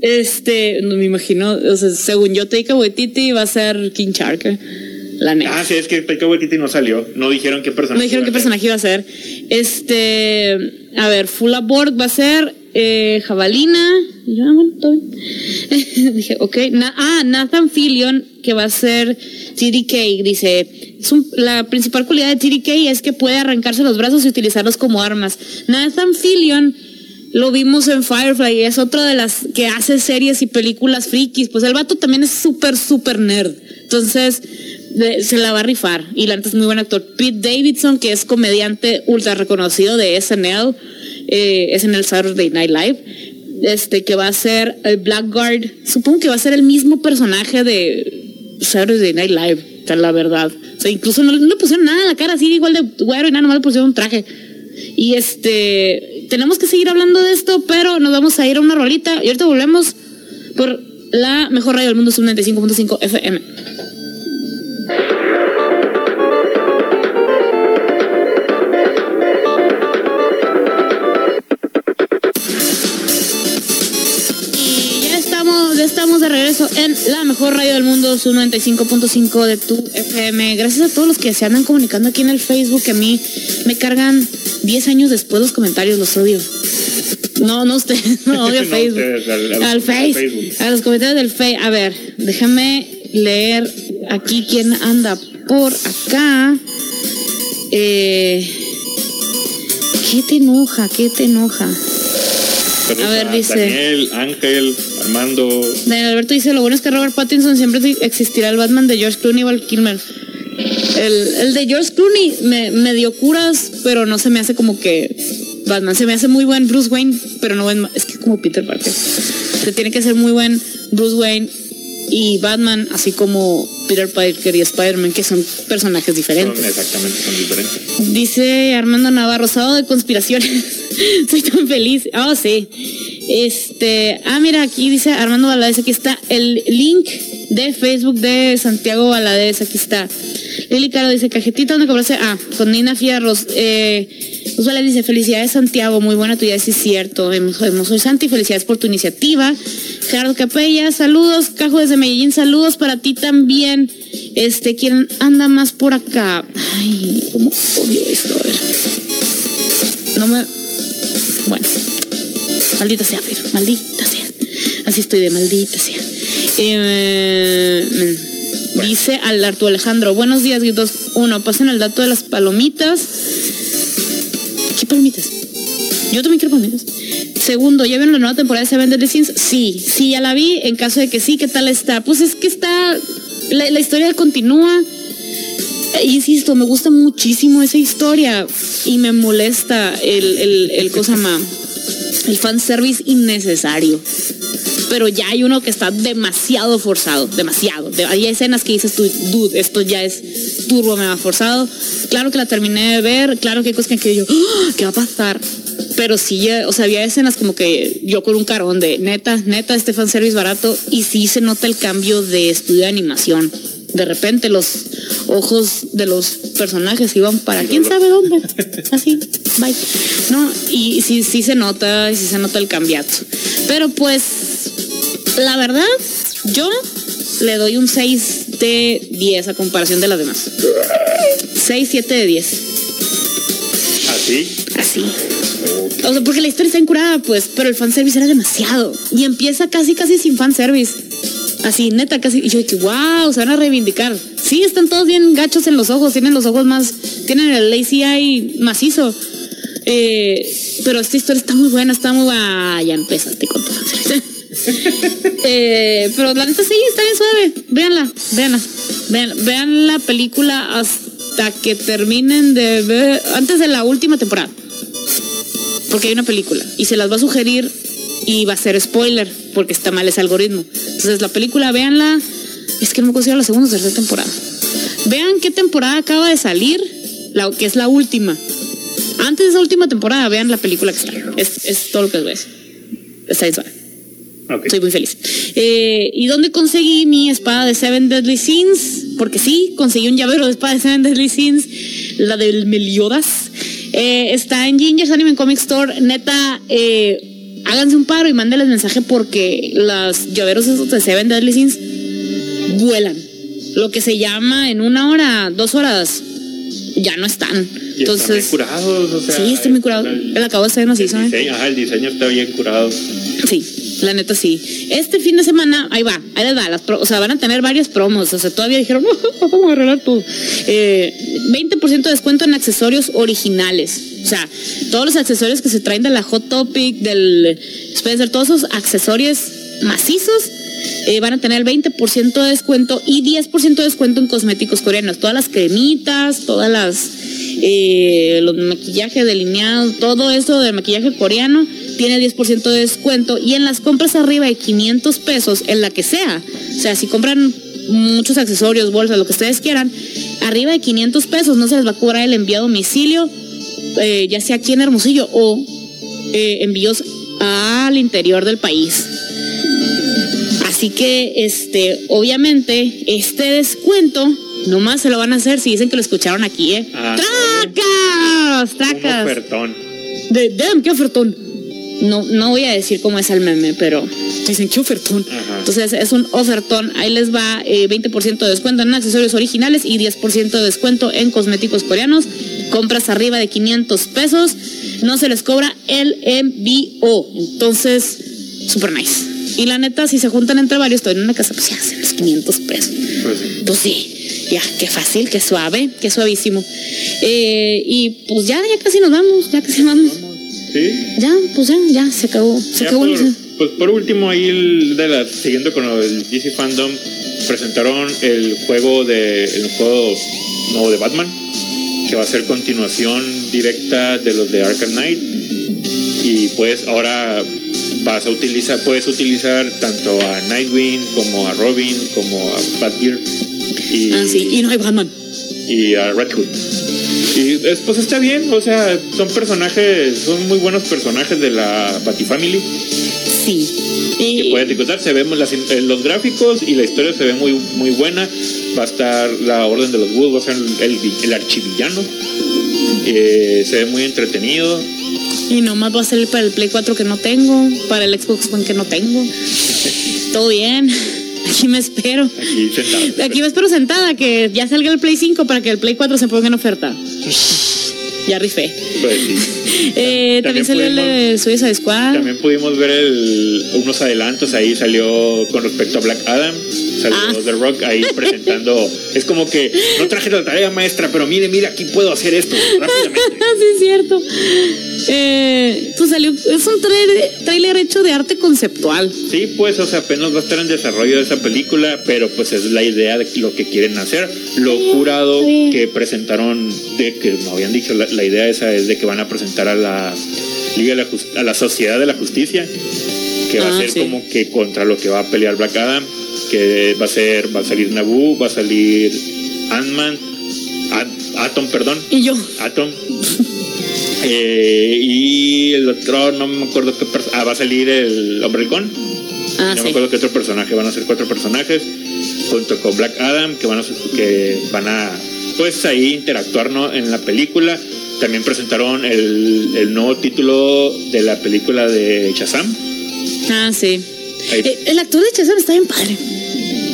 Este, no me imagino, o sea, según yo, Taika Waititi va a ser King Shark. La neta. Ah, sí, es que Taika Waititi no salió. No dijeron qué personaje. No dijeron qué personaje iba a ser. Este, a ver, Full Aboard va a ser eh, Jabalina. Y yo, ah. Dije, ok. Ah, Nathan Fillion, que va a ser TDK. Dice, la principal cualidad de TDK es que puede arrancarse los brazos y utilizarlos como armas. Nathan Fillion lo vimos en Firefly, es otro de las que hace series y películas frikis. Pues el vato también es súper, súper nerd. Entonces, se la va a rifar. Y la es muy buen actor. Pete Davidson, que es comediante ultra reconocido de SNL, eh, SNL Saturday Night Live, este, que va a ser el Blackguard. Supongo que va a ser el mismo personaje de Saturday Night Live. neta, la verdad. O sea, incluso no, le pusieron nada en la cara, así igual de güero y nada, nomás le pusieron un traje. Y este, tenemos que seguir hablando de esto, pero nos vamos a ir a una rolita y ahorita volvemos por la mejor radio del mundo, sub 95.5 FM. Regreso en la mejor radio del mundo, su 95.5 de tu FM. Gracias a todos los que se andan comunicando aquí en el Facebook, que a mí me cargan 10 años después los comentarios, los odio. No, no ustedes, no odio Facebook. al, Facebook. A los comentarios del Facebook. A ver, déjame leer aquí quién anda por acá. Eh, ¿Qué te enoja? ¿Qué te enoja? a ver, dice. Daniel, Ángel, Armando. Daniel Alberto dice: Lo bueno es que Robert Pattinson siempre existirá el Batman de George Clooney o el Kilmer. El, de George Clooney me, dio curas, pero no se me hace como que Batman. Se me hace muy buen Bruce Wayne, pero no es que como Peter Parker. Se tiene que ser muy buen Bruce Wayne y Batman, así como Peter Parker y Spider-Man, que son personajes diferentes. exactamente, son diferentes. Dice Armando Navarro, sábado de conspiraciones. Soy tan feliz. Ah, sí. Este, ah, mira, aquí dice Armando Valadez, aquí está el link de Facebook de Santiago Valadez, aquí está. Lili Caro dice, cajetita donde cobrase, ah, con Nina Fierros, eh, Osvaldo dice, felicidades Santiago, muy buena tu idea, sí es cierto. Soy Santi, felicidades por tu iniciativa. Gerardo Capella, saludos. Cajo desde Medellín, saludos para ti también. Este, ¿quién anda más por acá? Ay, cómo odio esto, a ver. No me. Bueno. Maldita sea, pero maldita sea. Así estoy de maldita sea. Eh, dice al Arturo Alejandro, buenos días, gritos. Uno, pasen el dato de las palomitas. ¿Qué palomitas? Yo también quiero palomitas. Segundo, ¿ya vieron la nueva temporada de Seven Deadly Sins? Sí, sí, ya la vi. En caso de que sí, ¿qué tal está? Pues es que está. La, historia continúa. E insisto, me gusta muchísimo esa historia y me molesta el, el, el cosa más. El fanservice innecesario pero ya hay uno que está demasiado forzado, demasiado. Hay escenas que dices tú, dude, esto ya es turbo me va forzado. Claro que la terminé de ver, claro que hay cosas que yo, ¡Ah! ¿qué va a pasar? pero sí, o sea, había escenas como que yo con un carón de neta, neta, este fanservice barato y sí se nota el cambio de estudio de animación. De repente los ojos de los personajes iban para quién sabe dónde. Así, bye. No, y sí, sí se nota, y sí se nota el cambiazo. Pero pues, la verdad, yo le doy un 6 de 10 a comparación de las demás. 6, 7 de 10. ¿Así? Así. O sea, porque la historia está incurada, pues, pero el fanservice era demasiado. Y empieza casi, casi sin fanservice. Así, neta, casi. Y yo dije, wow, se van a reivindicar. Sí, están todos bien gachos en los ojos, tienen los ojos más. Tienen el lazy eye macizo. Eh, pero esta historia está muy buena, está muy buena. ya empezaste con tu fanservice. eh, pero la neta sí, está bien suave. Véanla, véanla. Vean, vean la película hasta que terminen de ver. Antes de la última temporada porque hay una película y se las va a sugerir y va a ser spoiler porque está mal ese algoritmo. Entonces la película, véanla, es que no me considero la segunda o tercera temporada. Vean qué temporada acaba de salir, la, que es la última. Antes de esa última temporada, vean la película que está. Es, todo lo que les voy a. Está bien suave. Estoy muy feliz. Eh, ¿Y dónde conseguí mi espada de Seven Deadly Sins? Porque sí, conseguí un llavero de espada de Seven Deadly Sins, la del Meliodas. Eh, está en Ginger's Anime Comic Store. Neta, eh, háganse un paro y mándenles mensaje porque las llaveros esos de Seven Deadly Sins vuelan. Lo que se llama en una hora, dos horas, ya no están. Entonces, están curados, o sea, sí, están muy curados. El, acabo de ser hizo, ¿eh? Ajá, el diseño está bien curado. Sí, la neta sí. Este fin de semana, ahí va, ahí les va. O sea, van a tener varias promos. O sea, todavía dijeron, no, vamos a arreglar todo. Eh, 20% de descuento en accesorios originales. O sea, todos los accesorios que se traen de la Hot Topic, del Spencer, todos esos accesorios macizos eh, van a tener 20% de descuento y 10% de descuento en cosméticos coreanos. Todas las cremitas, todas las eh, los maquillajes delineados, todo eso del maquillaje coreano tiene 10% de descuento y en las compras arriba de 500 pesos, en la que sea, o sea, si compran muchos accesorios, bolsas, lo que ustedes quieran, arriba de 500 pesos no se les va a cobrar el envío a domicilio, eh, ya sea aquí en Hermosillo o envíos al interior del país. Así que, este, obviamente, este descuento nomás se lo van a hacer si dicen que lo escucharon aquí, ¿eh? Ah, ¡Tracas! Un ¡Tracas! ofertón. De, damn, qué ofertón. No, no voy a decir cómo es el meme, pero dicen qué ofertón. Ajá. Entonces es un ofertón. Ahí les va eh, 20% de descuento en accesorios originales y 10% de descuento en cosméticos coreanos. Compras arriba de 500 pesos. No se les cobra el envío. Entonces, super nice. Y la neta, si se juntan entre varios, estoy en una casa, pues ya hacen los 500 pesos. Pues sí. Pues sí, ya, qué fácil, qué suave, qué suavísimo. Eh, y pues ya, ya casi nos vamos, ya casi nos vamos. Sí. Ya, pues ya, ya, se acabó. Se Ya acabó. por, el- pues por último, ahí el de la, siguiendo con el DC Fandom, presentaron el juego de el juego nuevo de Batman, que va a ser continuación directa de los de Arkham Knight. Y pues ahora vas a utilizar, puedes utilizar tanto a Nightwing como a Robin, como a Batgear y, Ah, sí, y no hay Batman. y a Red Hood. Y es- pues está bien, o sea, son personajes, son muy buenos personajes de la Batifamily Sí. que Y, puedes disfrutar. Se ven las- eh, los gráficos y la historia se ve muy, muy buena. Va a estar la Orden de los Búhos, va a ser el, el, el archivillano. Eh, se ve muy entretenido. Y nomás va a salir para el Play 4 que no tengo, para el Xbox One que no tengo. Todo bien. Aquí me espero. Aquí sentado. Aquí me espero sentada que ya salga el Play 5 para que el Play 4 se ponga en oferta. Ya rifé. Pues sí. Eh, también, También salió el de Suicide Squad. También pudimos ver el- unos adelantos ahí. Salió con respecto a Black Adam. Salió Ah. The Rock ahí presentando. Es como que no traje la tarea maestra, pero mire, mire, aquí puedo hacer esto rápidamente. sí, es cierto. Eh, pues salió, es un trailer, trailer hecho de arte conceptual. Sí, pues, o sea, apenas va a estar en desarrollo de esa película, pero pues es la idea de lo que quieren hacer. Lo jurado que presentaron, de que no habían dicho, la, la idea esa es de que van a presentar a la Liga de la a la Sociedad de la Justicia, que va Ah, a ser sí. como que contra lo que va a pelear Black Adam, que va a ser, va a salir Naboo, va a salir Ant-Man, At- Atom, perdón, Y yo, Atom. Eh, y el otro, no me acuerdo qué Ah, va a salir el Hombre Halcón. ah, no me acuerdo qué otro personaje. Van a ser cuatro personajes. Junto con Black Adam, que van a, que van a pues ahí interactuar ¿no? en la película. También presentaron el, el nuevo título de la película de Shazam. Ah, sí. Ahí- Eh, el actor de Shazam está bien padre.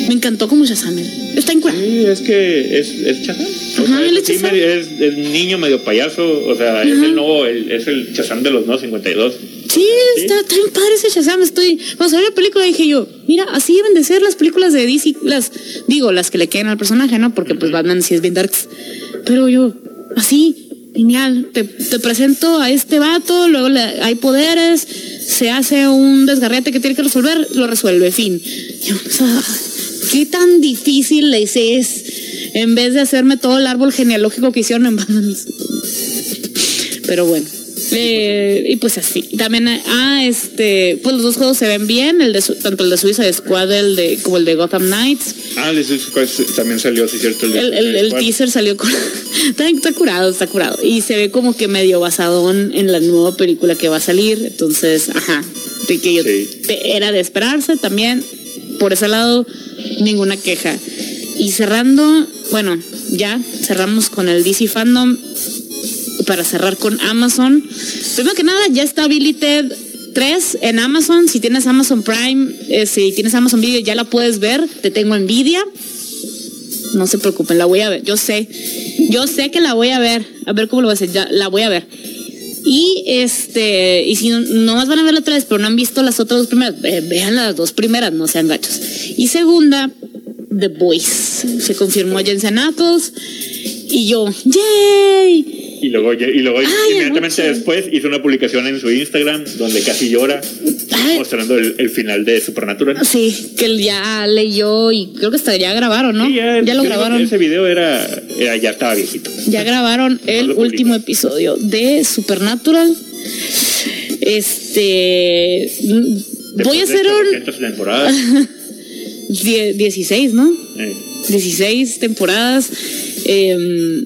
Me encantó como Shazam. Está en Sí, es que es, es Shazam. Ajá, sea, él es Shazam. es, es niño medio payaso. O sea, es Ajá. el nuevo, el- es el Shazam de los nuevos 52. Sí, está, está bien padre ese Shazam. Estoy. Cuando salió la película dije yo, mira, así deben de ser las películas de DC. Las, digo, las que le queden al personaje, ¿no? Porque pues Batman sí es bien darks. Pero yo, así, genial. Te, te presento a este vato, luego le- hay poderes, se hace un desgarrete que tiene que resolver, lo resuelve, fin. Yo, o sea, ¿qué tan difícil les es? En vez de hacerme todo el árbol genealógico que hicieron en Batman. Pero bueno. Eh, y pues así. También, ah, este, pues los dos juegos se ven bien, el de Su- tanto el de Suiza Squad el de, como el de Gotham Knights. Ah, de Suicide Squad también salió, sí, cierto. de El, el, el teaser salió con. está, está curado, está curado. Y se ve como que medio basadón en la nueva película que va a salir. Entonces, ajá. De que yo Sí. te- era de esperarse también. Por ese lado, ninguna queja. Y cerrando, bueno, ya cerramos con el DC Fandom. Para cerrar con Amazon. Primero que nada, ya está Billy Ted 3 en Amazon. Si tienes Amazon Prime, eh, si tienes Amazon Video, ya la puedes ver. Te tengo envidia. No se preocupen, la voy a ver. Yo sé, yo sé que la voy a ver. A ver cómo lo voy a hacer. Ya la voy a ver. Y este, y si no, nomás van a ver la otra vez, pero no han visto las otras dos primeras, ve- vean las dos primeras, no sean gachos. Y segunda, The Voice. Se confirmó ya en Senatos. Y yo, ¡yay! Y luego, y luego Ay, inmediatamente anoche. después hizo una publicación en su Instagram donde casi llora, Ay. mostrando el, el final de Supernatural. Sí, que él ya leyó y creo que hasta ya grabaron, ¿no? Sí, ya, lo grabaron. Ese video era, era- ya estaba viejito. Ya grabaron el último episodio de Supernatural. Este. Voy a hacer un. 800 temporadas. Die- 16, ¿no? Eh, 16 temporadas. Eh,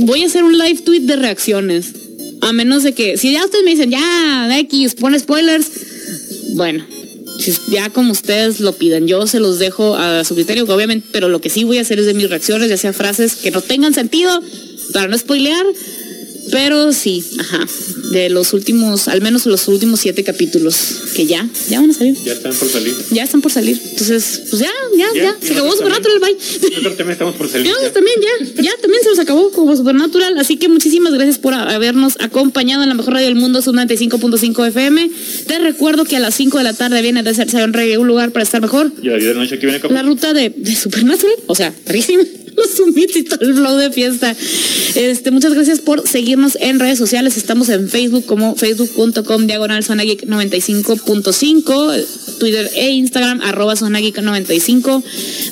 voy a hacer un live tweet de reacciones. A menos de que, si ya ustedes me dicen, ya, X, pone spoilers. Bueno, ya como ustedes lo piden, yo se los dejo a su criterio, obviamente, pero lo que sí voy a hacer es de mis reacciones, ya sea frases que no tengan sentido, para no spoilear. Pero sí, ajá, de los últimos, al menos los últimos siete capítulos, que ya, ya van a salir. ya están por salir. Ya están por salir. Entonces, pues ya, ya, ya. Ya, Se acabó Supernatural, bye. Nosotros también estamos por salir. Ya, ya. también ya, ya también se nos acabó como Supernatural, así que muchísimas gracias por habernos acompañado en la mejor radio del mundo, Sub 95.5 FM. Te recuerdo que a las 5 de la tarde viene de hacerse un reggae, un lugar para estar mejor. Y la vida de noche que viene La ruta de, de Supernatural, o sea, rarísima. Los summits y todo el flow de fiesta. Este, muchas gracias por seguirnos en redes sociales. Estamos en Facebook como facebook.com diagonal Zona Geek 95.5, Twitter e Instagram arroba Zona Geek 95.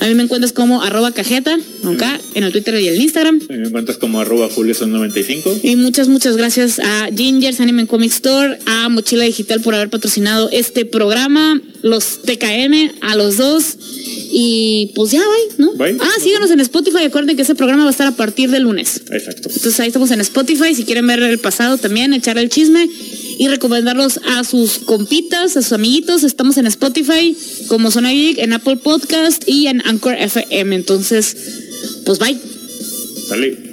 A mí me encuentras como arroba cajeta, acá en el Twitter y el Instagram. A mí me encuentras como arroba Julio son 95. Y muchas, muchas gracias a Gingers Anime Comic Store, a Mochila Digital por haber patrocinado este programa, los TKM, a los dos. Y pues ya, bye, ¿no? Bye. Ah, síganos en Spotify. Acuerden que ese programa va a estar a partir del lunes. Exacto. Entonces ahí estamos en Spotify. Si quieren ver el pasado también, echar el chisme y recomendarlos a sus compitas, a sus amiguitos. Estamos en Spotify como Zona Geek, en Apple Podcast y en Anchor FM. Entonces, pues bye. Sale.